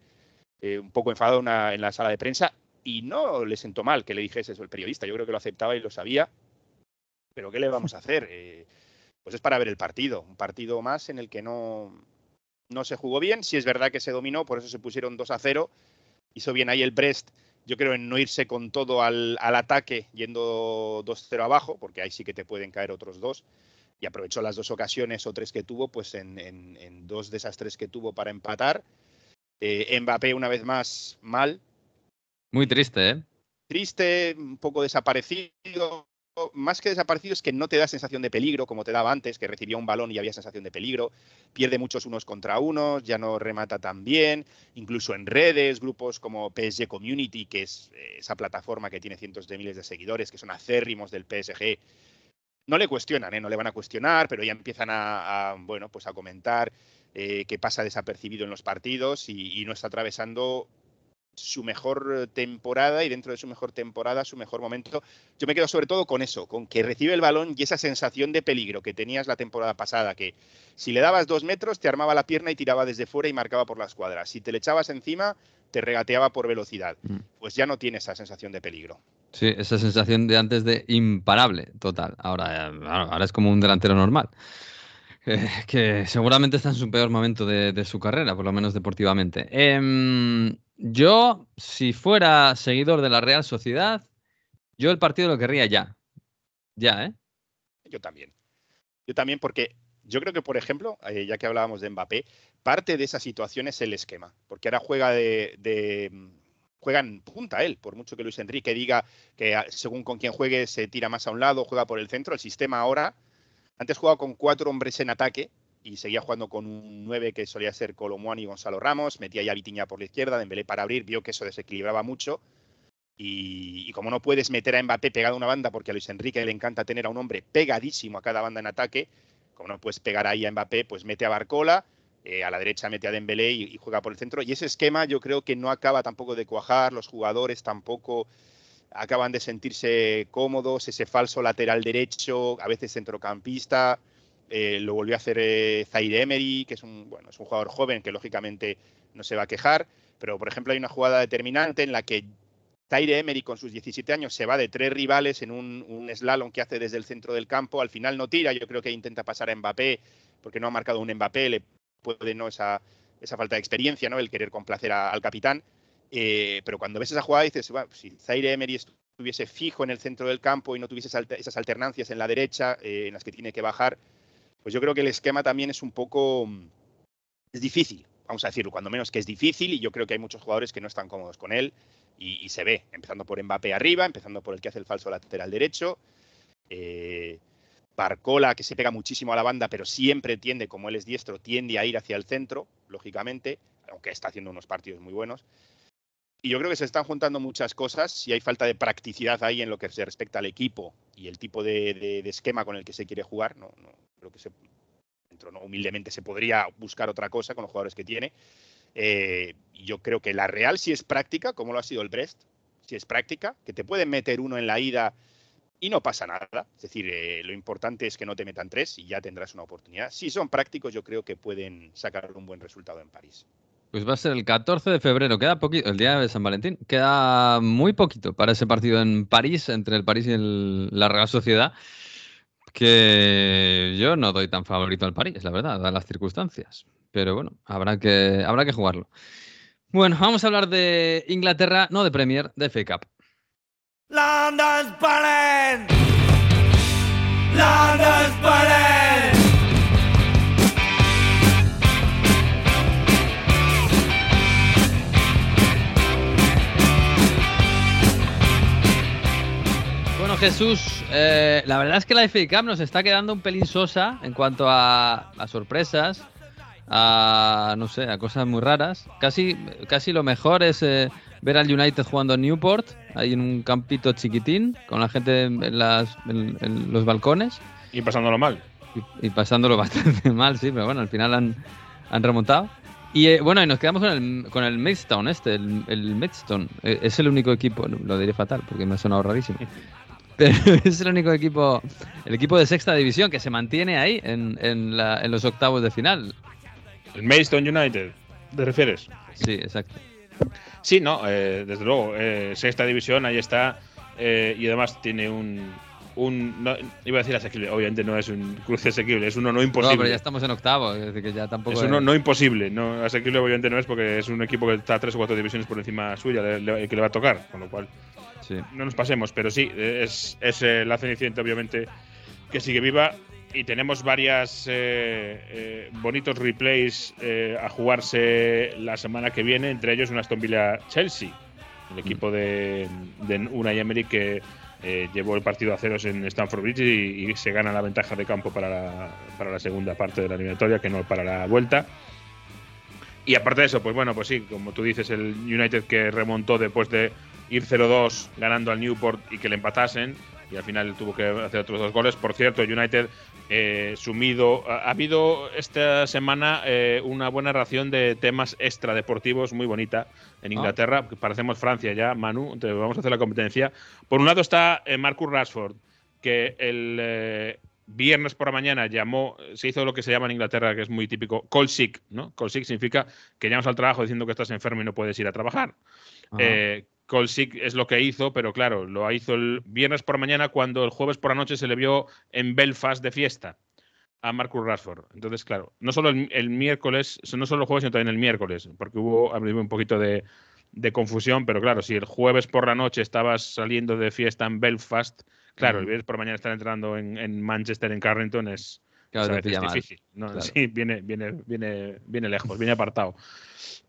eh, un poco enfadado en la sala de prensa y no le sentó mal que le dijese eso el periodista. Yo creo que lo aceptaba y lo sabía. Pero ¿qué le vamos a hacer? Eh, pues es para ver el partido, un partido más en el que no, no se jugó bien. Si es verdad que se dominó, por eso se pusieron 2 a 0. Hizo bien ahí el Brest, yo creo en no irse con todo al, al ataque yendo 2-0 abajo, porque ahí sí que te pueden caer otros dos y aprovechó las dos ocasiones o tres que tuvo, pues en, dos de esas tres que tuvo para empatar. Eh, Mbappé una vez más mal. Muy triste, ¿eh? Triste, un poco desaparecido. Más que desaparecido es que no te da sensación de peligro como te daba antes, que recibía un balón y había sensación de peligro. Pierde muchos unos contra unos, ya no remata tan bien. Incluso en redes, grupos como PSG Community, que es eh, esa plataforma que tiene cientos de miles de seguidores, que son acérrimos del PSG, no le cuestionan, ¿eh? no le van a cuestionar, pero ya empiezan a, bueno, pues a comentar eh, que pasa desapercibido en los partidos y, no está atravesando su mejor temporada y dentro de su mejor temporada, su mejor momento. Yo me quedo sobre todo con eso, con que recibe el balón y esa sensación de peligro que tenías la temporada pasada, que si le dabas dos metros te armaba la pierna y tiraba desde fuera y marcaba por las cuadras. Si te le echabas encima, te regateaba por velocidad. Mm. Pues ya no tiene esa sensación de peligro. Sí, esa sensación de antes de imparable, total. Ahora, ahora es como un delantero normal. Que, seguramente está en su peor momento de, su carrera, por lo menos deportivamente. Em, yo, si fuera seguidor de la Real Sociedad, yo el partido lo querría ya. Ya, ¿eh? Yo también. Yo también porque Yo creo que, por ejemplo, eh, ya que hablábamos de Mbappé, parte de esa situación es el esquema, porque ahora juega de, juega en punta él, por mucho que Luis Enrique diga que ah, según con quién juegue se tira más a un lado, juega por el centro, el sistema ahora, antes jugaba con cuatro hombres en ataque y seguía jugando con un 9 que solía ser Colomuani y Gonzalo Ramos, metía ya Vitiña por la izquierda, Dembélé para abrir, vio que eso desequilibraba mucho. Y, como no puedes meter a Mbappé pegado a una banda porque a Luis Enrique le encanta tener a un hombre pegadísimo a cada banda en ataque, como no puedes pegar ahí a Mbappé, pues mete a Barcola, eh, a la derecha mete a Dembélé y, juega por el centro. Y ese esquema yo creo que no acaba tampoco de cuajar, los jugadores tampoco acaban de sentirse cómodos, ese falso lateral derecho, a veces centrocampista, eh, lo volvió a hacer eh, Zaire Emery, que es un, bueno, es un jugador joven que lógicamente no se va a quejar, pero por ejemplo hay una jugada determinante en la que Zaire Emery con sus 17 años se va de tres rivales en un, slalom que hace desde el centro del campo, al final no tira, yo creo que intenta pasar a Mbappé porque no ha marcado un Mbappé, puede no esa, esa falta de experiencia, ¿no? el querer complacer al capitán, eh, pero cuando ves esa jugada dices, si Zaire Emery estuviese fijo en el centro del campo y no tuviese esas alternancias en la derecha eh, en las que tiene que bajar, pues yo creo que el esquema también es un poco... Mm, es difícil, vamos a decirlo, cuando menos que es difícil y yo creo que hay muchos jugadores que no están cómodos con él y, se ve, empezando por Mbappé arriba, empezando por el que hace el falso lateral derecho. Eh, Barcola, que se pega muchísimo a la banda, pero siempre tiende, como él es diestro, tiende a ir hacia el centro, lógicamente, aunque está haciendo unos partidos muy buenos. Y yo creo que se están juntando muchas cosas. Si hay falta de practicidad ahí en lo que se respecta al equipo y el tipo de, esquema con el que se quiere jugar, no, creo que se, ¿no? humildemente se podría buscar otra cosa con los jugadores que tiene. Eh, yo creo que la Real si es práctica, como lo ha sido el Brest, si es práctica, que te pueden meter uno en la ida y no pasa nada. Es decir, eh, lo importante es que no te metan tres y ya tendrás una oportunidad. Si son prácticos, yo creo que pueden sacar un buen resultado en París. Pues va a ser el 14 de febrero, queda poquito, el día de San Valentín, queda muy poquito para ese partido en París, entre el París y la Real Sociedad, que yo no doy tan favorito al París, la verdad, dadas las circunstancias. Pero bueno, habrá que, habrá que jugarlo. Bueno, vamos a hablar de Inglaterra, no de Premier, de FA Cup. London's burning. Bueno, Jesús, eh, la verdad es que la FA nos está quedando un pelín sosa en cuanto a, a sorpresas a, no sé, a cosas muy raras. Casi, casi lo mejor es eh, ver al United jugando en Newport, ahí en un campito chiquitín, con la gente en, las, en, los balcones. Y pasándolo mal. Y, pasándolo bastante mal, sí, pero bueno, al final han, han remontado. Y eh, bueno, y nos quedamos con el, con el Maidstone este, el, el Maidstone. Eh, es el único equipo, lo diré fatal porque me ha sonado rarísimo. Pero es el único equipo, el equipo de sexta división que se mantiene ahí en, en, la, en los octavos de final. El Maidstone United, ¿te refieres? Sí, exacto. Sí, no, eh, desde luego. Eh, sexta división, ahí está. Eh, y además tiene un. un iba a decir asequible, obviamente no es un cruce asequible, es uno no imposible. No, pero ya estamos en octavo, es decir, que ya tampoco. Es uno no imposible, no, asequible obviamente no es porque es un equipo que está tres o cuatro divisiones por encima suya, que le va a tocar, con lo cual. Sí. No nos pasemos, pero sí, es, es la Cenicienta, obviamente, que sigue viva y tenemos varias eh, eh, bonitos replays eh, a jugarse la semana que viene, entre ellos un Aston Villa Chelsea, el equipo de, de Unai Emery que llevó el partido a ceros en Stamford Bridge y, se gana la ventaja de campo para la, para la segunda parte de la eliminatoria, que no para la vuelta. Y aparte de eso, pues bueno, pues sí, como tú dices, el United que remontó después de ir 0-2 ganando al Newport y que le empatasen y al final tuvo que hacer otros dos goles. Por cierto, United eh, sumido. Ha, habido esta semana eh, una buena ración de temas extradeportivos muy bonita en ah. Inglaterra. Parecemos Francia ya, Manu. Entonces vamos a hacer la competencia. Por un lado está eh, Marcus Rashford, que el viernes por la mañana llamó, se hizo lo que se llama en Inglaterra, que es muy típico, call sick, ¿no? Call sick significa que llamas al trabajo diciendo que estás enfermo y no puedes ir a trabajar. Colsic es lo que hizo, pero claro, lo hizo el viernes por mañana cuando el jueves por la noche se le vio en Belfast de fiesta a Marcus Rashford. Entonces, claro, no solo el, miércoles, no solo el jueves, sino también el miércoles, porque hubo un poquito de, confusión, pero claro, si el jueves por la noche estabas saliendo de fiesta en Belfast, claro, el viernes por mañana estar entrando en, Manchester, en Carrington, es, Claro, es difícil. Sí, viene, viene, viene, viene lejos, viene apartado.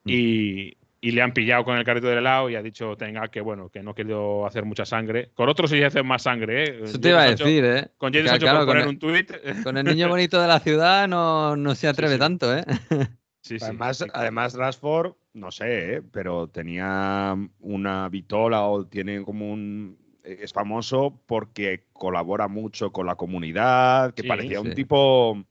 Mm. Y, y le han pillado con el carrito del helado y ha dicho tenga que bueno que no quiero hacer mucha sangre con otros sí hace más sangre ¿eh? eso te iba a decir eh con poner un tuit. con el niño bonito de la ciudad no, no se atreve tanto eh sí, sí, además, además Rashford no sé ¿eh? pero tenía una vitola o tiene como un es famoso porque colabora mucho con la comunidad que parecía un tipo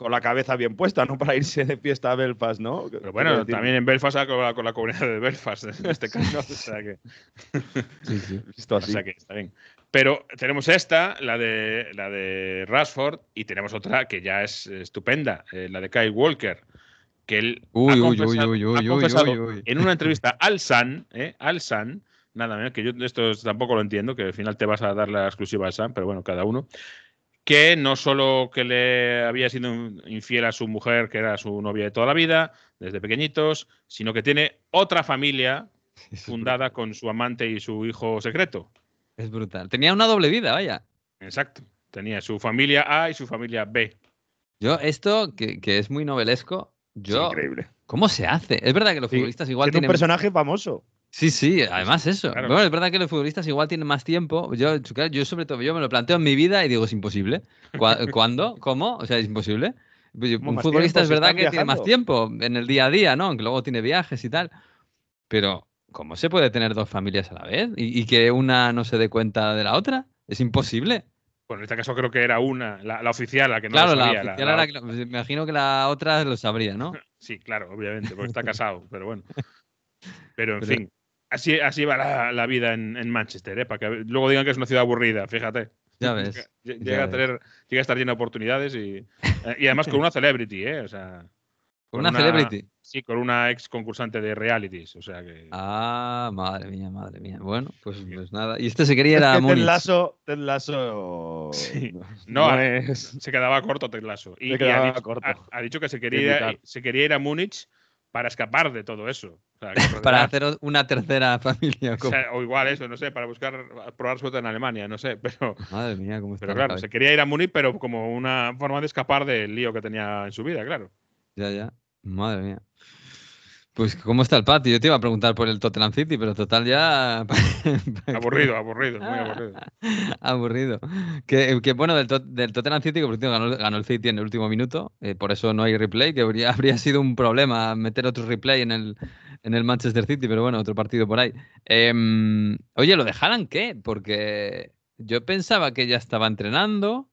con la cabeza bien puesta, ¿no? Para irse de fiesta a Belfast, ¿no? Pero bueno, también en Belfast con la, con la comunidad de Belfast, en este caso. o sea que. sí, sí. Visto así. O sea que está bien. Pero tenemos esta, la de, la de Rashford, y tenemos otra que ya es estupenda, eh, la de Kyle Walker. Que él uy, ha confesado, uy, uy, uy, en una entrevista al Sun, eh, al Sun, nada menos, que yo esto tampoco lo entiendo, que al final te vas a dar la exclusiva al Sun, pero bueno, cada uno que no solo que le había sido infiel a su mujer, que era su novia de toda la vida, desde pequeñitos, sino que tiene otra familia fundada con su amante y su hijo secreto. Es brutal. Tenía una doble vida, vaya. Exacto. Tenía su familia A y su familia B. Yo, esto, que, es muy novelesco, yo. increíble. ¿Cómo se hace? Es verdad que los futbolistas igual tienen. un personaje famoso. Sí, sí, además eso. Bueno, es verdad que los futbolistas igual tienen más tiempo. Yo, yo sobre todo, yo me lo planteo en mi vida y digo, es imposible. ¿Cuándo? ¿Cómo? O sea, es imposible. Pues un futbolista es verdad que tiene más tiempo en el día a día, ¿no? Aunque luego tiene viajes y tal. Pero, ¿cómo se puede tener dos familias a la vez? ¿Y, que una no se dé cuenta de la otra? Es imposible. Bueno, en este caso creo que era una, la, oficial, la que no claro, lo sabía. la oficial era que, me imagino que la otra lo sabría, ¿no? sí, claro, obviamente, porque está casado, pero bueno. Pero en fin, Así, así va la, vida en, Manchester, ¿eh? para que luego digan que es una ciudad aburrida, fíjate. Ya ves. Llega, A, tener, llega a estar llena de oportunidades y, eh, y además con una celebrity, ¿eh? O sea, ¿Con, una, celebrity? Sí, con una ex concursante de realities, o sea que... Ah, madre mía, madre mía. Bueno, pues, pues nada. Y este se quería ir a Múnich. Ted Lasso, Ted Lasso... Sí. No, se quedaba corto Ted Lasso. Y, ha, dicho, corto. Ha, dicho, que se quería, se quería ir a Múnich para escapar de todo eso. para hacer una tercera familia. O, igual eso, no sé, para buscar, probar suerte en Alemania, no sé, pero... Madre mía, cómo está Pero claro, se quería ir a Múnich, pero como una forma de escapar del lío que tenía en su vida, claro. Ya, ya. Madre mía. Pues, ¿cómo está el patio? Yo te iba a preguntar por el Tottenham City, pero total ya. aburrido, aburrido, muy aburrido. aburrido. Que, que, bueno, del, del, Tottenham City, que por ganó, ganó, el City en el último minuto, eh, por eso no hay replay, que habría, habría sido un problema meter otro replay en el, en el Manchester City, pero bueno, otro partido por ahí. Em, oye, ¿lo dejaran qué? Porque yo pensaba que ya estaba entrenando.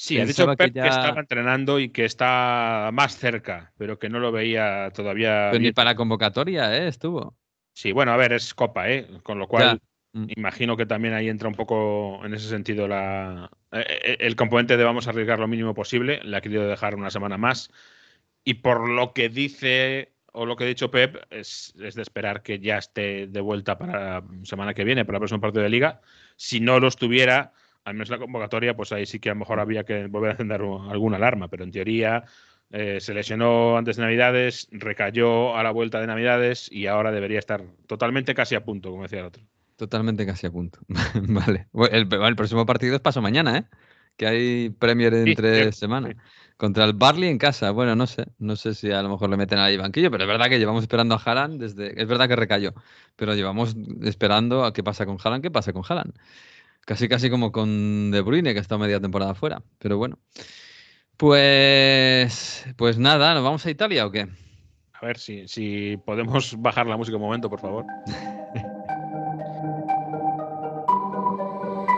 Sí, ha dicho Pep que, estaba entrenando y que está más cerca, pero que no lo veía todavía. Pero ni para convocatoria, ¿eh? Estuvo. Sí, bueno, a ver, es Copa, ¿eh? Con lo cual mm. imagino que también ahí entra un poco en ese sentido la, eh, eh, el componente de vamos a arriesgar lo mínimo posible. Le ha querido dejar una semana más. Y por lo que dice o lo que ha dicho Pep es, es, de esperar que ya esté de vuelta para la semana que viene, para el próximo partido de liga. Si no lo estuviera al menos la convocatoria, pues ahí sí que a lo mejor había que volver a encender alguna alarma, pero en teoría eh, se lesionó antes de Navidades, recayó a la vuelta de Navidades y ahora debería estar totalmente casi a punto, como decía el otro. Totalmente casi a punto. vale. El, próximo partido es paso mañana, ¿eh? Que hay Premier entre semanas. Contra el Barley en casa. Bueno, no sé. No sé si a lo mejor le meten ahí banquillo, pero es verdad que llevamos esperando a Haaland desde. Es verdad que recayó. Pero llevamos esperando a qué pasa con Haaland, qué pasa con Haaland. Casi, casi como con De Bruyne, que ha estado media temporada fuera. Pero bueno. Pues, pues nada, ¿nos vamos a Italia o qué? A ver si, si podemos bajar la música un momento, por favor.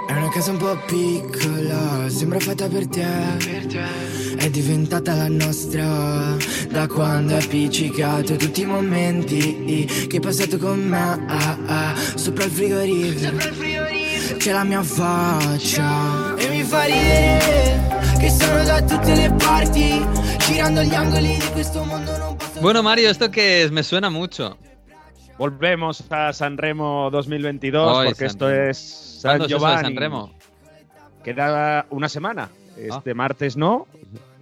È una casa un po' piccola, sembra fatta per te. per te. È diventata la nostra da quando è appiccicato tutti i momenti che hai passato con me. Ah, ah, sopra il frigorifero. Sopra il frigorifero. C'è la mia faccia e mi fa ridere che sono da tutte le parti girando gli angoli di questo mondo non posso Bueno Mario, esto que es me suena mucho. Volvemos a Sanremo 2022 Hoy, porque San esto es San Giovanni. Es Sanremo? Queda una semana. Este ah. martes no,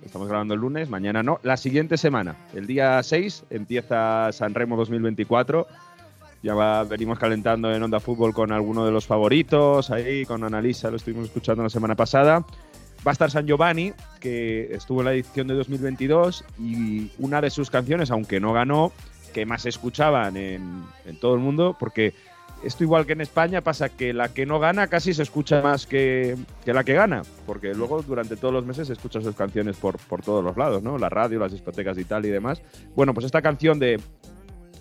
estamos grabando el lunes, mañana no. La siguiente semana, el día 6, empieza Sanremo 2024 ya va, venimos calentando en Onda Fútbol con alguno de los favoritos, ahí con Analisa, lo estuvimos escuchando la semana pasada. Va a estar San Giovanni, que estuvo en la edición de 2022 y una de sus canciones, aunque no ganó, que más escuchaban en, todo el mundo, porque esto igual que en España pasa que la que no gana casi se escucha más que, la que gana, porque luego durante todos los meses se escuchan sus canciones por, por todos los lados, ¿no? La radio, las discotecas y tal y demás. Bueno, pues esta canción de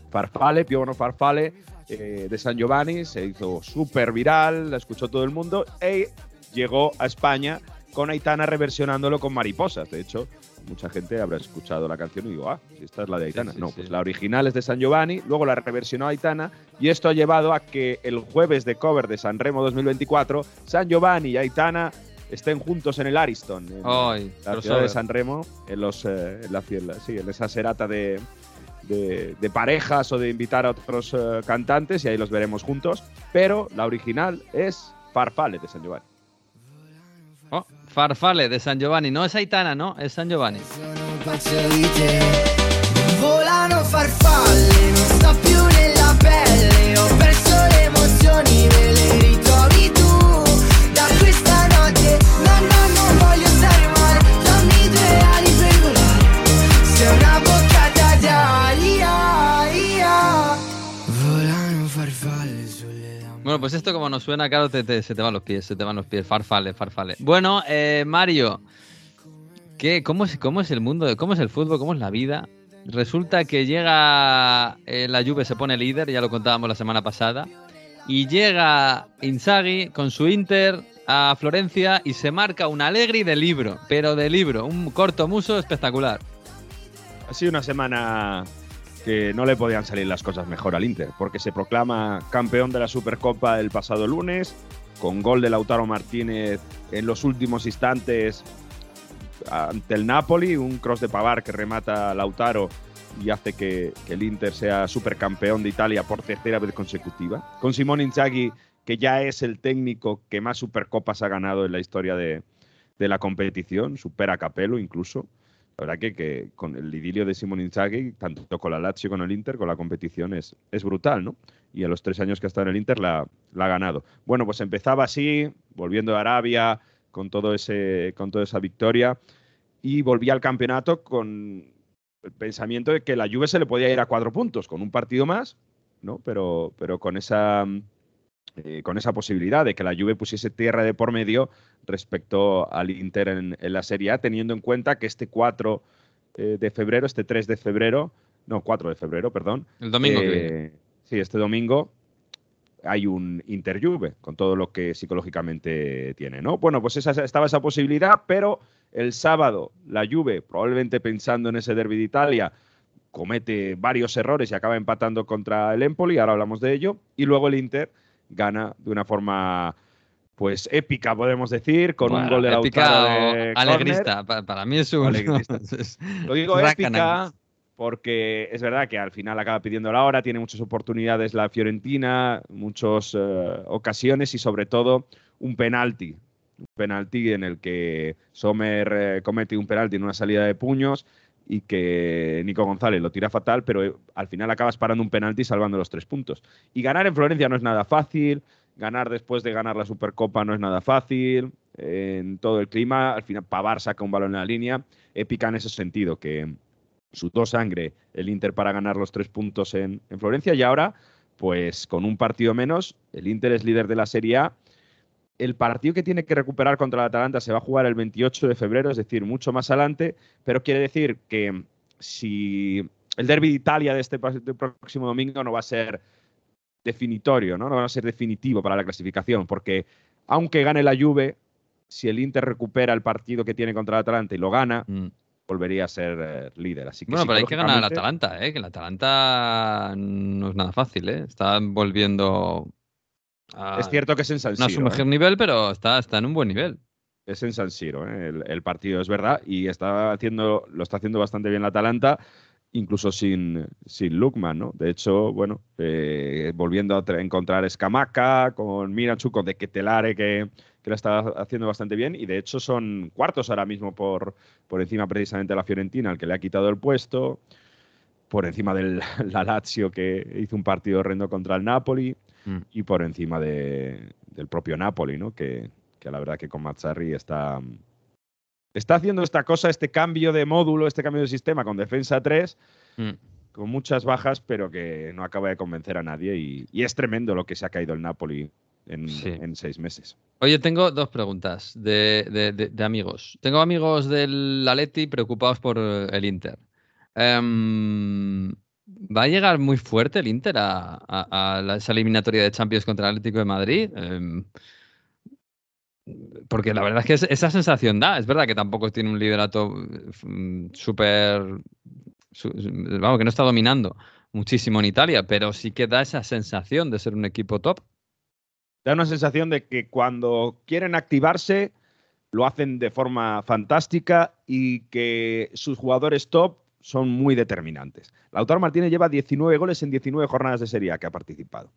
Farfale, Piono Farfale, eh, de San Giovanni, se hizo súper viral, la escuchó todo el mundo e llegó a España con Aitana reversionándolo con mariposas. De hecho, mucha gente habrá escuchado la canción y digo, ah, esta es la de Aitana. no, pues la original es de San Giovanni, luego la reversionó Aitana y esto ha llevado a que el jueves de cover de San Remo 2024, San Giovanni y Aitana estén juntos en el Ariston, en la ciudad de San Remo, en, los, eh, en, la, sí, en esa serata de, de, parejas o de invitar a otros eh, cantantes y ahí los veremos juntos. Pero la original es Farfale de San Giovanni. Oh, Farfale de San Giovanni, no es Aitana, no, es San Giovanni. Volano farfalle, non sto più nella pelle, ho perso le emozioni, bueno, pues esto como nos suena, claro, se te van los pies, se te van los pies. Farfale, farfale. Bueno, eh, Mario, ¿qué, cómo, es, ¿cómo es el mundo? ¿Cómo es el fútbol? ¿Cómo es la vida? Resulta que llega eh, la Juve, se pone líder, ya lo contábamos la semana pasada, y llega Inzaghi con su Inter a Florencia y se marca un Allegri de libro, pero de libro, un corto muso espectacular. Ha sido una semana que no le podían salir las cosas mejor al Inter, porque se proclama campeón de la Supercopa el pasado lunes, con gol de Lautaro Martínez en los últimos instantes ante el Napoli, un cross de Pavar que remata Lautaro y hace que, el Inter sea supercampeón de Italia por tercera vez consecutiva. Con Simone Inzaghi, que ya es el técnico que más Supercopas ha ganado en la historia de, de la competición, supera a Capello incluso. La verdad que, que, con el idilio de Simon Inzaghi, tanto con la Lazio con el Inter, con la competición es, es brutal, ¿no? Y a los tres años que ha estado en el Inter la, la, ha ganado. Bueno, pues empezaba así, volviendo a Arabia, con, todo ese, con toda esa victoria, y volvía al campeonato con el pensamiento de que la Juve se le podía ir a cuatro puntos, con un partido más, ¿no? Pero, pero con esa eh, con esa posibilidad de que la Juve pusiese tierra de por medio respecto al Inter en, la Serie A, teniendo en cuenta que este 4 eh, de febrero, este 3 de febrero, no, 4 de febrero, perdón. El domingo. Eh, sí, este domingo hay un Inter Juve, con todo lo que psicológicamente tiene, ¿no? Bueno, pues esa, estaba esa posibilidad, pero el sábado la Juve, probablemente pensando en ese derby de Italia, comete varios errores y acaba empatando contra el Empoli, ahora hablamos de ello, y luego el Inter gana de una forma pues épica, podemos decir, con un gol de Lautaro de alegrista. Para, mí es un Lo digo épica porque es verdad que al final acaba pidiendo la hora, tiene muchas oportunidades la Fiorentina, muchas eh, ocasiones y sobre todo un penalti. Un penalti en el que Sommer eh, comete un penalti en una salida de puños y que Nico González lo tira fatal, pero eh, al final acabas parando un penalti salvando los tres puntos. Y ganar en Florencia no es nada fácil, ganar después de ganar la Supercopa no es nada fácil, en todo el clima, al final Pavar saca un balón en la línea, épica en ese sentido, que sudó sangre el Inter para ganar los tres puntos en, en Florencia y ahora, pues con un partido menos, el Inter es líder de la Serie A el partido que tiene que recuperar contra el Atalanta se va a jugar el 28 de febrero, es decir, mucho más adelante, pero quiere decir que si el derby de Italia de este próximo domingo no va a ser definitorio, ¿no? no va a ser definitivo para la clasificación, porque aunque gane la Juve, si el Inter recupera el partido que tiene contra el Atalanta y lo gana, mm. volvería a ser eh, líder. Así que bueno, pero hay que ganar al Atalanta, ¿eh? que el Atalanta no es nada fácil. ¿eh? Está volviendo es cierto que es en San Siro. No es un mejor ¿eh? nivel, pero está, está en un buen nivel. Es en San Siro, ¿eh? el, partido es verdad, y está haciendo, lo está haciendo bastante bien la Atalanta, incluso sin, sin Lukman, ¿no? De hecho, bueno, eh, volviendo a encontrar Escamaca, con Mirachu, con De Ketelare, que, que lo está haciendo bastante bien, y de hecho son cuartos ahora mismo por, por encima precisamente de la Fiorentina, al que le ha quitado el puesto, por encima del la Lazio, que hizo un partido horrendo contra el Napoli. Mm. y por encima de, del propio Napoli, ¿no? Que, que, la verdad que con Mazzarri está, Está haciendo esta cosa, este cambio de módulo, este cambio de sistema con defensa 3, Mm. con muchas bajas, pero que no acaba de convencer a nadie. Y, y es tremendo lo que se ha caído el Napoli en, Sí. en seis meses. Oye, tengo dos preguntas de, de- de- de amigos. Tengo amigos del Atleti preocupados por el Inter. Em, ¿Va a llegar muy fuerte el Inter a, esa eliminatoria de Champions contra el Atlético de Madrid? Em, porque la verdad es que es- esa sensación da. Es verdad que tampoco tiene un liderato mm, súper... Vamos, que no está dominando muchísimo en Italia, pero sí que da esa sensación de ser un equipo top. Da una sensación de que cuando quieren activarse, lo hacen de forma fantástica y que sus jugadores top son muy determinantes. Lautaro Martínez lleva 19 goles en 19 jornadas de Serie A que ha participado.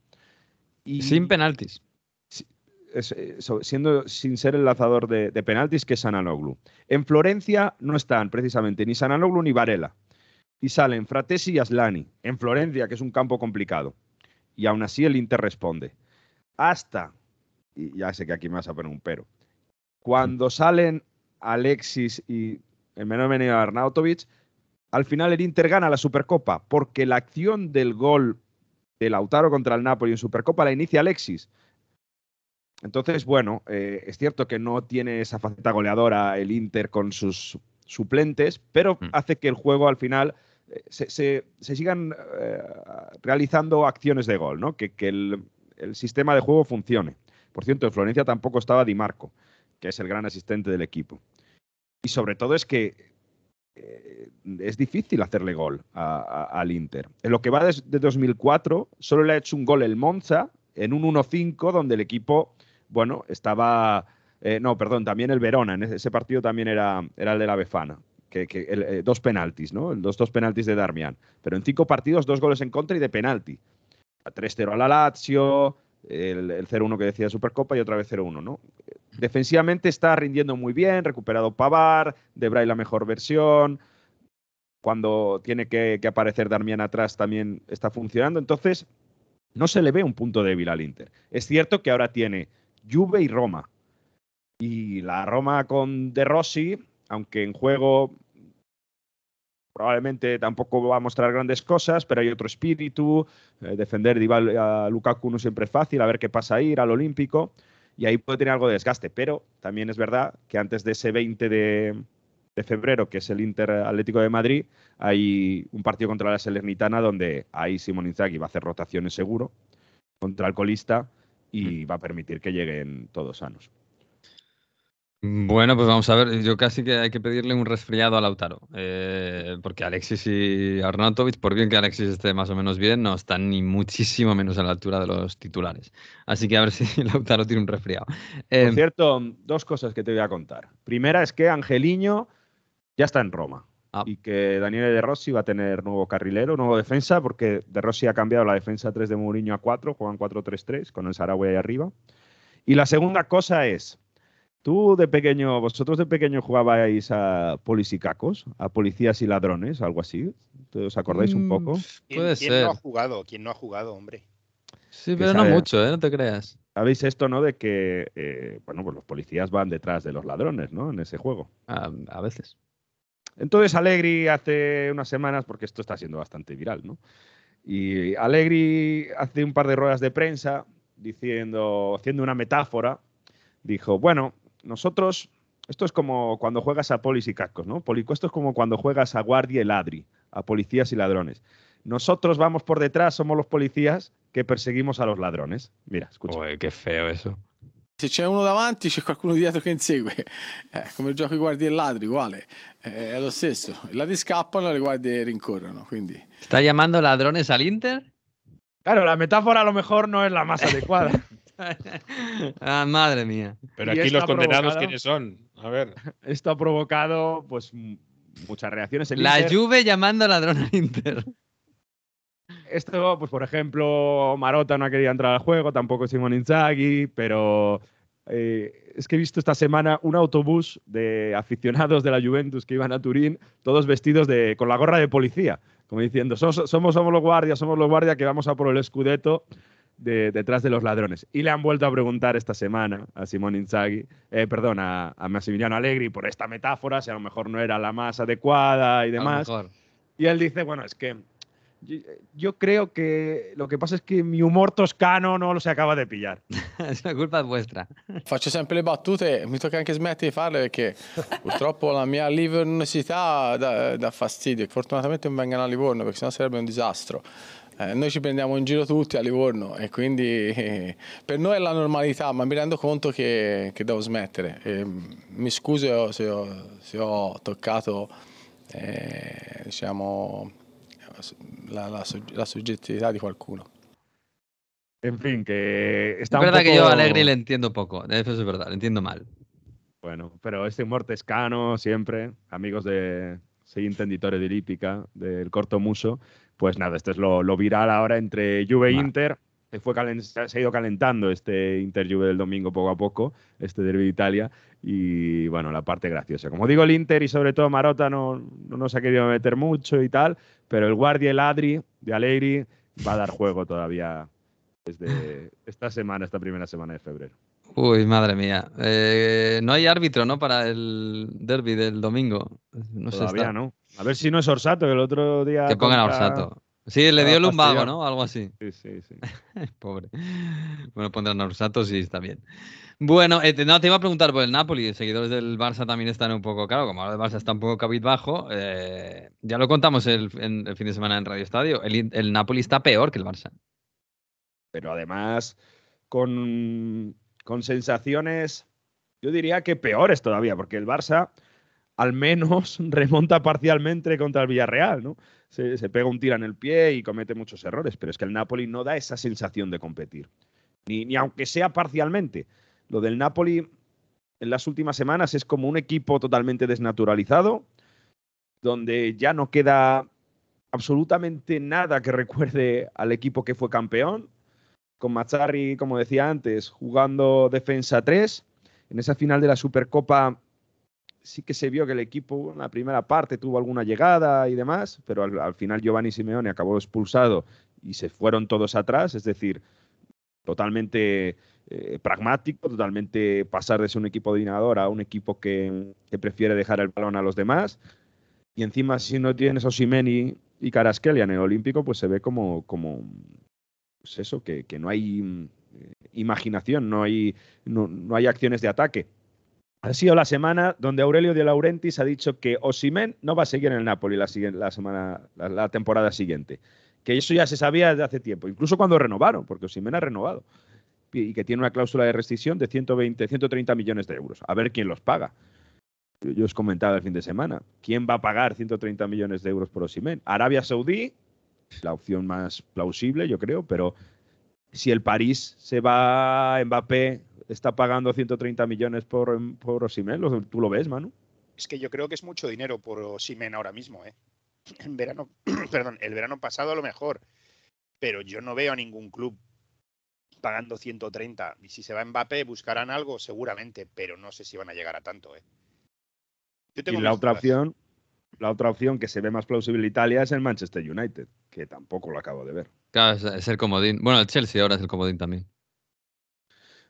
Y Sin penaltis. siendo sin ser el lanzador de, de penaltis que es Sananoglu. En Florencia no están precisamente ni Sananoglu ni Varela. Y salen Fratesi y Aslani. En Florencia, que es un campo complicado. Y aún así el Inter responde. Hasta, y ya sé que aquí me vas a poner un pero, cuando salen Alexis y el menor venido Arnautovic, al final el Inter gana la Supercopa porque la acción del gol de Lautaro contra el Napoli en Supercopa la inicia Alexis. Entonces, bueno, eh, es cierto que no tiene esa faceta goleadora el Inter con sus suplentes, pero Mm. hace que el juego al final eh, se, se- se sigan eh, realizando acciones de gol, ¿no? Que, que el, el sistema de juego funcione. Por cierto, en Florencia tampoco estaba Di Marco, que es el gran asistente del equipo. Y sobre todo es que eh, es difícil hacerle gol a- al Inter. En lo que va desde 2004, solo le ha hecho un gol el Monza en un 1-5, donde el equipo, bueno, estaba. eh, no, perdón, también el Verona. En ese, partido también era, era el de la Befana. Que, eh, dos penaltis, ¿no? Dos penaltis de Darmian. Pero en cinco partidos, dos goles en contra y de penalti. A 3-0 a la Lazio, el, el 0-1 que decía de Supercopa y otra vez 0-1, ¿no? Defensivamente está rindiendo muy bien, recuperado Pavar, Debray la mejor versión. Cuando tiene que, aparecer Darmian atrás también está funcionando. Entonces, no se le ve un punto débil al Inter. Es cierto que ahora tiene Juve y Roma. Y la Roma con De Rossi, aunque en juego probablemente tampoco va a mostrar grandes cosas, pero hay otro espíritu. eh, defender a Lukaku no siempre es fácil, a ver qué pasa ahí, ir al Olímpico. Y ahí puede tener algo de desgaste. Pero también es verdad que antes de ese 20 de, de febrero, que es el Inter Atlético de Madrid, hay un partido contra la Salernitana donde ahí Simón Inzaghi va a hacer rotaciones seguro contra el colista y va a permitir que lleguen todos sanos. Bueno, pues vamos a ver. Yo casi que hay que pedirle un resfriado a Lautaro. eh, porque Alexis y Arnautovic, por bien que Alexis esté más o menos bien, no están ni muchísimo menos a la altura de los titulares. Así que a ver si Lautaro tiene un resfriado. Eh, Por cierto, dos cosas que te voy a contar. Primera es que Angeliño ya está en Roma Ah. y que Daniele De Rossi va a tener nuevo carrilero, nuevo defensa, porque De Rossi ha cambiado la defensa 3 de Mourinho a 4, juegan 4-3-3 con el Saragüe ahí arriba. Y la segunda cosa es, tú de pequeño, vosotros de pequeño jugabais a polisicacos, a policías y ladrones, algo así. ¿Os acordáis un mm, poco? ¿Quién, Puede quién ser. no ha jugado? ¿Quién no ha jugado, hombre? Sí, pero no mucho, ¿eh? No te creas. Sabéis esto, ¿no? De que, eh, bueno, pues los policías van detrás de los ladrones, ¿no? En ese juego. A, a veces. Entonces Allegri hace unas semanas, porque esto está siendo bastante viral, ¿no? Y Allegri hace un par de ruedas de prensa diciendo, haciendo una metáfora, dijo, bueno, nosotros, esto es como cuando juegas a polis y cascos, ¿no? Polico, esto es como cuando juegas a guardia y ladri, a policías y ladrones. Nosotros vamos por detrás, somos los policías que perseguimos a los ladrones. Mira, escucha. Uy, qué feo eso. Se c'è uno davanti, c'è qualcuno dietro che insegue. Eh, come il gioco i guardie e ladri, uguale. Eh, è lo stesso. I ladri scappano, le guardie rincorrono. Quindi ¿Está llamando ladrones al Inter? Claro, la metáfora a lo mejor no es la más adecuada. ah, madre mía. Pero aquí los condenados. ¿quiénes son? A ver. Esto ha provocado, pues, muchas reacciones. El La Inter- Juve llamando ladrón al Inter. Esto, pues por ejemplo, Marota no ha querido entrar al juego, tampoco Simón Inzaghi, pero eh, es que he visto esta semana un autobús de aficionados de la Juventus que iban a Turín, todos vestidos de, con la gorra de policía, como diciendo, somos, somos, los guardias, somos los guardias que vamos a por el Scudetto detrás de los ladrones. Y le han vuelto a preguntar esta semana a Simón Inzaghi, eh, perdón, a, a, Massimiliano Allegri por esta metáfora, si a lo mejor no era la más adecuada y demás. Y él dice, bueno, es que yo creo que lo que pasa es que mi humor toscano no lo se acaba de pillar. la colpa è vostra. Faccio sempre le battute, mi tocca anche smettere di farle perché purtroppo la mia livornosità dà, dà fastidio. Fortunatamente non vengono a Livorno perché sennò sarebbe un disastro. Eh, noi ci prendiamo in giro tutti a Livorno e quindi eh, per noi è la normalità, ma mi rendo conto che, che devo smettere. E, mi scuso se ho, se ho toccato eh, diciamo, la, la, la, subjetividad de qualcuno. En fin, que está Es verdad que yo a Alegri le entiendo poco, eso es verdad, le entiendo mal. Bueno, pero este humor tescano siempre, amigos de siguiente editores de Lípica, del corto muso, pues nada, este es lo, lo viral ahora entre Juve e Inter. Se, fue se ha ido calentando este Inter Juve del domingo poco a poco, este derby de Italia, y bueno, la parte graciosa. Como digo, el Inter y sobre todo Marota no, no nos ha querido meter mucho y tal, pero el guardia, el Adri de Alegri, va a dar juego todavía desde esta semana, esta primera semana de febrero. Uy, madre mía. Eh, no hay árbitro, ¿no? Para el derby del domingo. No Todavía no. A ver si no es Orsato, que el otro día. Que pongan a Orsato. Sí, le dio el lumbago, ¿no? Algo así. Sí, sí, sí. Pobre. Bueno, pondrán a Orsato, sí, está bien. Bueno, eh, no, te iba a preguntar por el Napoli. Seguidores del Barça también están un poco, claro, como el Barça está un poco cabizbajo. Eh, ya lo contamos el, fin de semana en Radio Estadio. El, el, Napoli está peor que el Barça. Pero además, con, con sensaciones, yo diría que peores todavía, porque el Barça al menos remonta parcialmente contra el Villarreal, ¿no? Se, pega un tiro en el pie y comete muchos errores, pero es que el Napoli no da esa sensación de competir, ni, ni aunque sea parcialmente. Lo del Napoli en las últimas semanas es como un equipo totalmente desnaturalizado, donde ya no queda absolutamente nada que recuerde al equipo que fue campeón, con Mazzarri, como decía antes, jugando defensa 3. En esa final de la Supercopa sí que se vio que el equipo en la primera parte tuvo alguna llegada y demás, pero al, al final Giovanni Simeone acabó expulsado y se fueron todos atrás, es decir, totalmente eh, pragmático, totalmente pasar de ser un equipo dominador a un equipo que, que, prefiere dejar el balón a los demás. Y encima, si no tienes Osimen y, y Caraskelia en el Olímpico, pues se ve como, como pues eso, que, que, no hay mm, imaginación, no hay, no, no hay acciones de ataque. Ha sido la semana donde Aurelio de Laurentiis ha dicho que Osimen no va a seguir en el Napoli la, semana, la, temporada siguiente que eso ya se sabía desde hace tiempo, incluso cuando renovaron, porque Osimhen ha renovado y que tiene una cláusula de rescisión de 120, 130 millones de euros. A ver quién los paga. Yo os comentaba el fin de semana, ¿quién va a pagar 130 millones de euros por Osimhen? Arabia Saudí, la opción más plausible, yo creo, pero si el París se va a Mbappé, está pagando 130 millones por, por Osimhen, ¿tú lo ves, Manu? Es que yo creo que es mucho dinero por Osimhen ahora mismo, ¿eh? En verano, perdón, el verano pasado a lo mejor, pero yo no veo a ningún club pagando 130. Y si se va Mbappé, buscarán algo, seguramente, pero no sé si van a llegar a tanto. ¿eh? Yo tengo y la otra opción, la otra opción que se ve más plausible en Italia es el Manchester United, que tampoco lo acabo de ver. Claro, es el comodín. Bueno, el Chelsea ahora es el comodín también.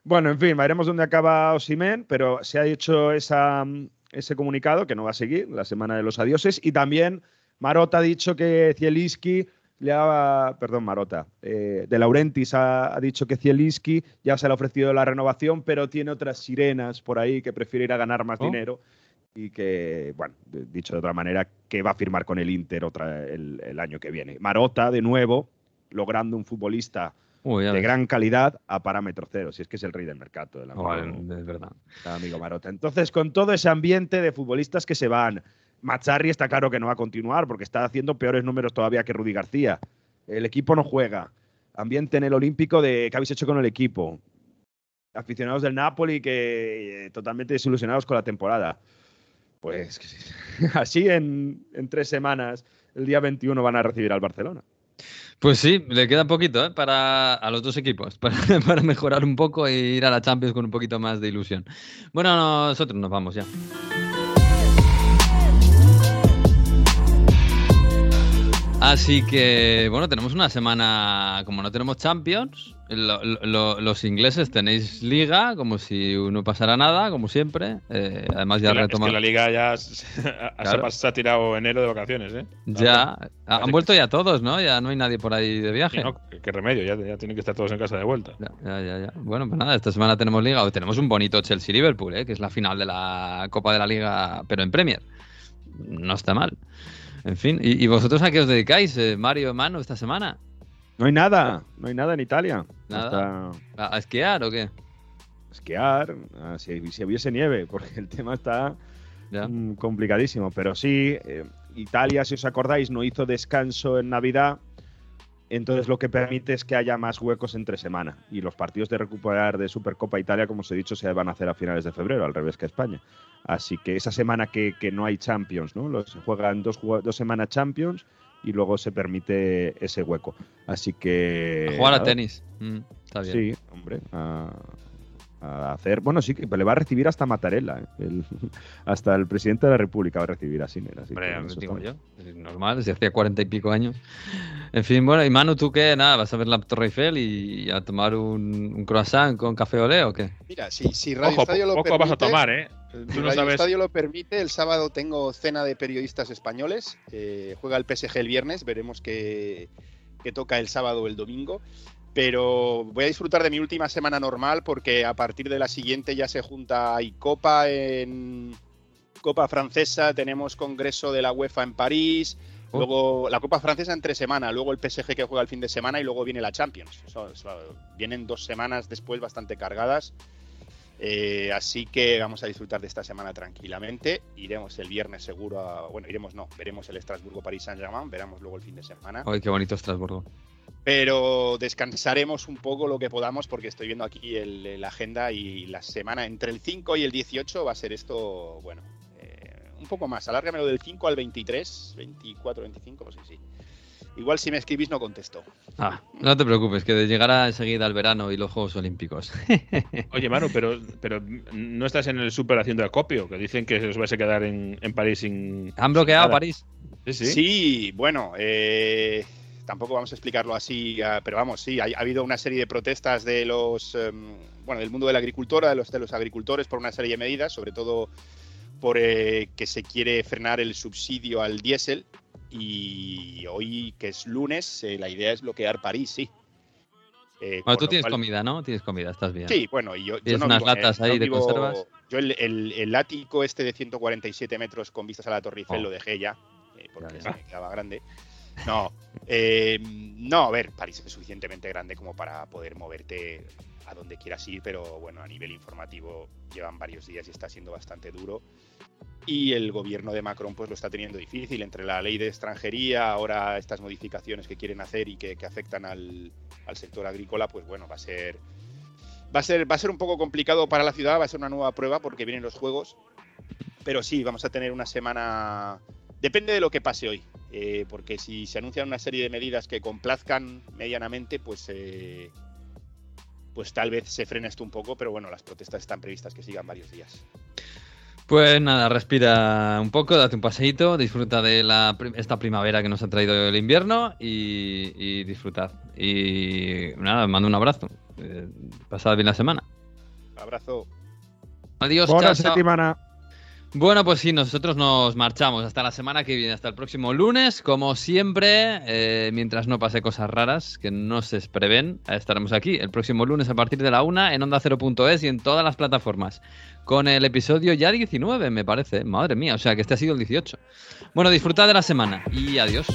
Bueno, en fin, veremos dónde acaba Osimen, pero se ha hecho esa, ese comunicado que no va a seguir, la semana de los adioses, y también Marota ha dicho que Zielinski le ha, perdón, Marota, eh, de Laurentis ha, ha, dicho que Zielinski ya se le ha ofrecido la renovación, pero tiene otras sirenas por ahí que prefiere ir a ganar más oh. dinero y que, bueno, dicho de otra manera, que va a firmar con el Inter otra, el, el año que viene. Marota, de nuevo, logrando un futbolista Uy, de gran calidad a parámetro cero, si es que es el rey del mercado. Es verdad. Amigo Marota. Entonces, con todo ese ambiente de futbolistas que se van, Mazzarri está claro que no va a continuar porque está haciendo peores números todavía que Rudy García. El equipo no juega. Ambiente en el Olímpico de qué habéis hecho con el equipo. Aficionados del Napoli que eh, totalmente desilusionados con la temporada. Pues así en, en, tres semanas, el día 21 van a recibir al Barcelona. Pues sí, le queda poquito ¿eh? para a los dos equipos, para, para mejorar un poco e ir a la Champions con un poquito más de ilusión. Bueno, nosotros nos vamos ya. Así que, bueno, tenemos una semana, como no tenemos Champions, los ingleses tenéis liga, como si no pasara nada, como siempre. Eh, además ya retomado. la liga ya se, ha tirado enero de vacaciones, ¿eh? Ya, han vuelto ya todos, ¿no? Ya no hay nadie por ahí de viaje. qué remedio, ya, ya, tienen que estar todos en casa de vuelta. Ya, ya, ya. Bueno, pues nada, esta semana tenemos liga, o tenemos un bonito Chelsea-Liverpool, ¿eh? que es la final de la Copa de la Liga, pero en Premier. No está mal. En fin, ¿y, vosotros a qué os dedicáis, eh, Mario, Manu, esta semana? No hay nada, no hay nada en Italia. ¿Nada? ¿A, esquiar o qué? Esquiar, ah, si, hubiese nieve, porque el tema está mm, complicadísimo. Pero sí, eh, Italia, si os acordáis, no hizo descanso en Navidad, entonces lo que permite es que haya más huecos entre semana. Y los partidos de recuperar de Supercopa Italia, como os he dicho, se van a hacer a finales de febrero, al revés que España. Así que esa semana que, no hay Champions, ¿no? Se juegan dos, dos semanas Champions y luego se permite ese hueco. Así que. jugar a tenis. Mm, está bien. Sí, hombre a hacer. Bueno, sí, que le va a recibir hasta Mattarella. ¿eh? hasta el presidente de la República va a recibir a Sinner. Así digo yo. Es normal, desde hacía cuarenta y pico años. En fin, bueno, y Manu, ¿tú qué? Nada, ¿vas a ver la Torre Eiffel y a tomar un, croissant con café olé o qué? Mira, si, si Radio Estadio lo permite. vas a tomar, ¿eh? si Radio Estadio lo permite, el sábado tengo cena de periodistas españoles. juega el PSG el viernes, veremos qué, qué toca el sábado o el domingo pero voy a disfrutar de mi última semana normal porque a partir de la siguiente ya se junta y Copa en Copa Francesa, tenemos Congreso de la UEFA en París, oh. luego la Copa Francesa entre semana, luego el PSG que juega el fin de semana y luego viene la Champions. vienen dos semanas después bastante cargadas. Eh, así que vamos a disfrutar de esta semana tranquilamente. Iremos el viernes seguro a, Bueno, iremos no, veremos el Estrasburgo-París Saint-Germain, veremos luego el fin de semana. Ay, qué bonito Estrasburgo pero descansaremos un poco lo que podamos porque estoy viendo aquí la agenda y la semana entre el 5 y el 18 va a ser esto, bueno, eh, un poco más. Alárgamelo del 5 al 23, 24, 25, pues sí, sí. Igual si me escribís no contesto. Ah, no te preocupes, que llegará enseguida el verano y los Juegos Olímpicos. Oye, Manu, pero, pero no estás en el super haciendo acopio, que dicen que os vais a quedar en, París sin... ¿Han bloqueado París? Sí, sí. Sí, bueno, eh, tampoco vamos a explicarlo así, ah, pero vamos, sí, ha, habido una serie de protestas de los, em, bueno, del mundo de la agricultura, de los, de los agricultores por una serie de medidas, sobre todo por eh, que se quiere frenar el subsidio al diésel y hoy, que es lunes, eh, la idea es bloquear París, sí. Eh, bueno, tú tienes comida, ¿no? Tienes comida, estás bien. Sí, bueno, y yo, ¿Tienes unas latas ahí de conservas? Yo el, ático este de 147 metros con vistas a la Torre Eiffel oh. lo dejé ya, porque se me quedaba grande. No, eh, no, a ver, París es suficientemente grande como para poder moverte a donde quieras ir, pero bueno, a nivel informativo llevan varios días y está siendo bastante duro. Y el gobierno de Macron pues lo está teniendo difícil entre la ley de extranjería, ahora estas modificaciones que quieren hacer y que, afectan al, sector agrícola, pues bueno, va a ser va a ser va a ser un poco complicado para la ciudad, va a ser una nueva prueba porque vienen los juegos. Pero sí, vamos a tener una semana depende de lo que pase hoy. Eh, porque si se anuncian una serie de medidas que complazcan medianamente, pues, eh, pues tal vez se frene esto un poco, pero bueno, las protestas están previstas que sigan varios días. Pues nada, respira un poco, date un paseíto, disfruta de la, esta primavera que nos ha traído el invierno y, disfrutad. Y nada, mando un abrazo. Eh, pasad bien la semana. abrazo. Adiós, Buena semana. Bueno, pues sí, nosotros nos marchamos hasta la semana que viene, hasta el próximo lunes. Como siempre, eh, mientras no pase cosas raras que no se prevén, estaremos aquí el próximo lunes a partir de la una en onda 0.es y en todas las plataformas. Con el episodio ya 19, me parece. Madre mía, o sea que este ha sido el 18. Bueno, disfrutad de la semana y adiós.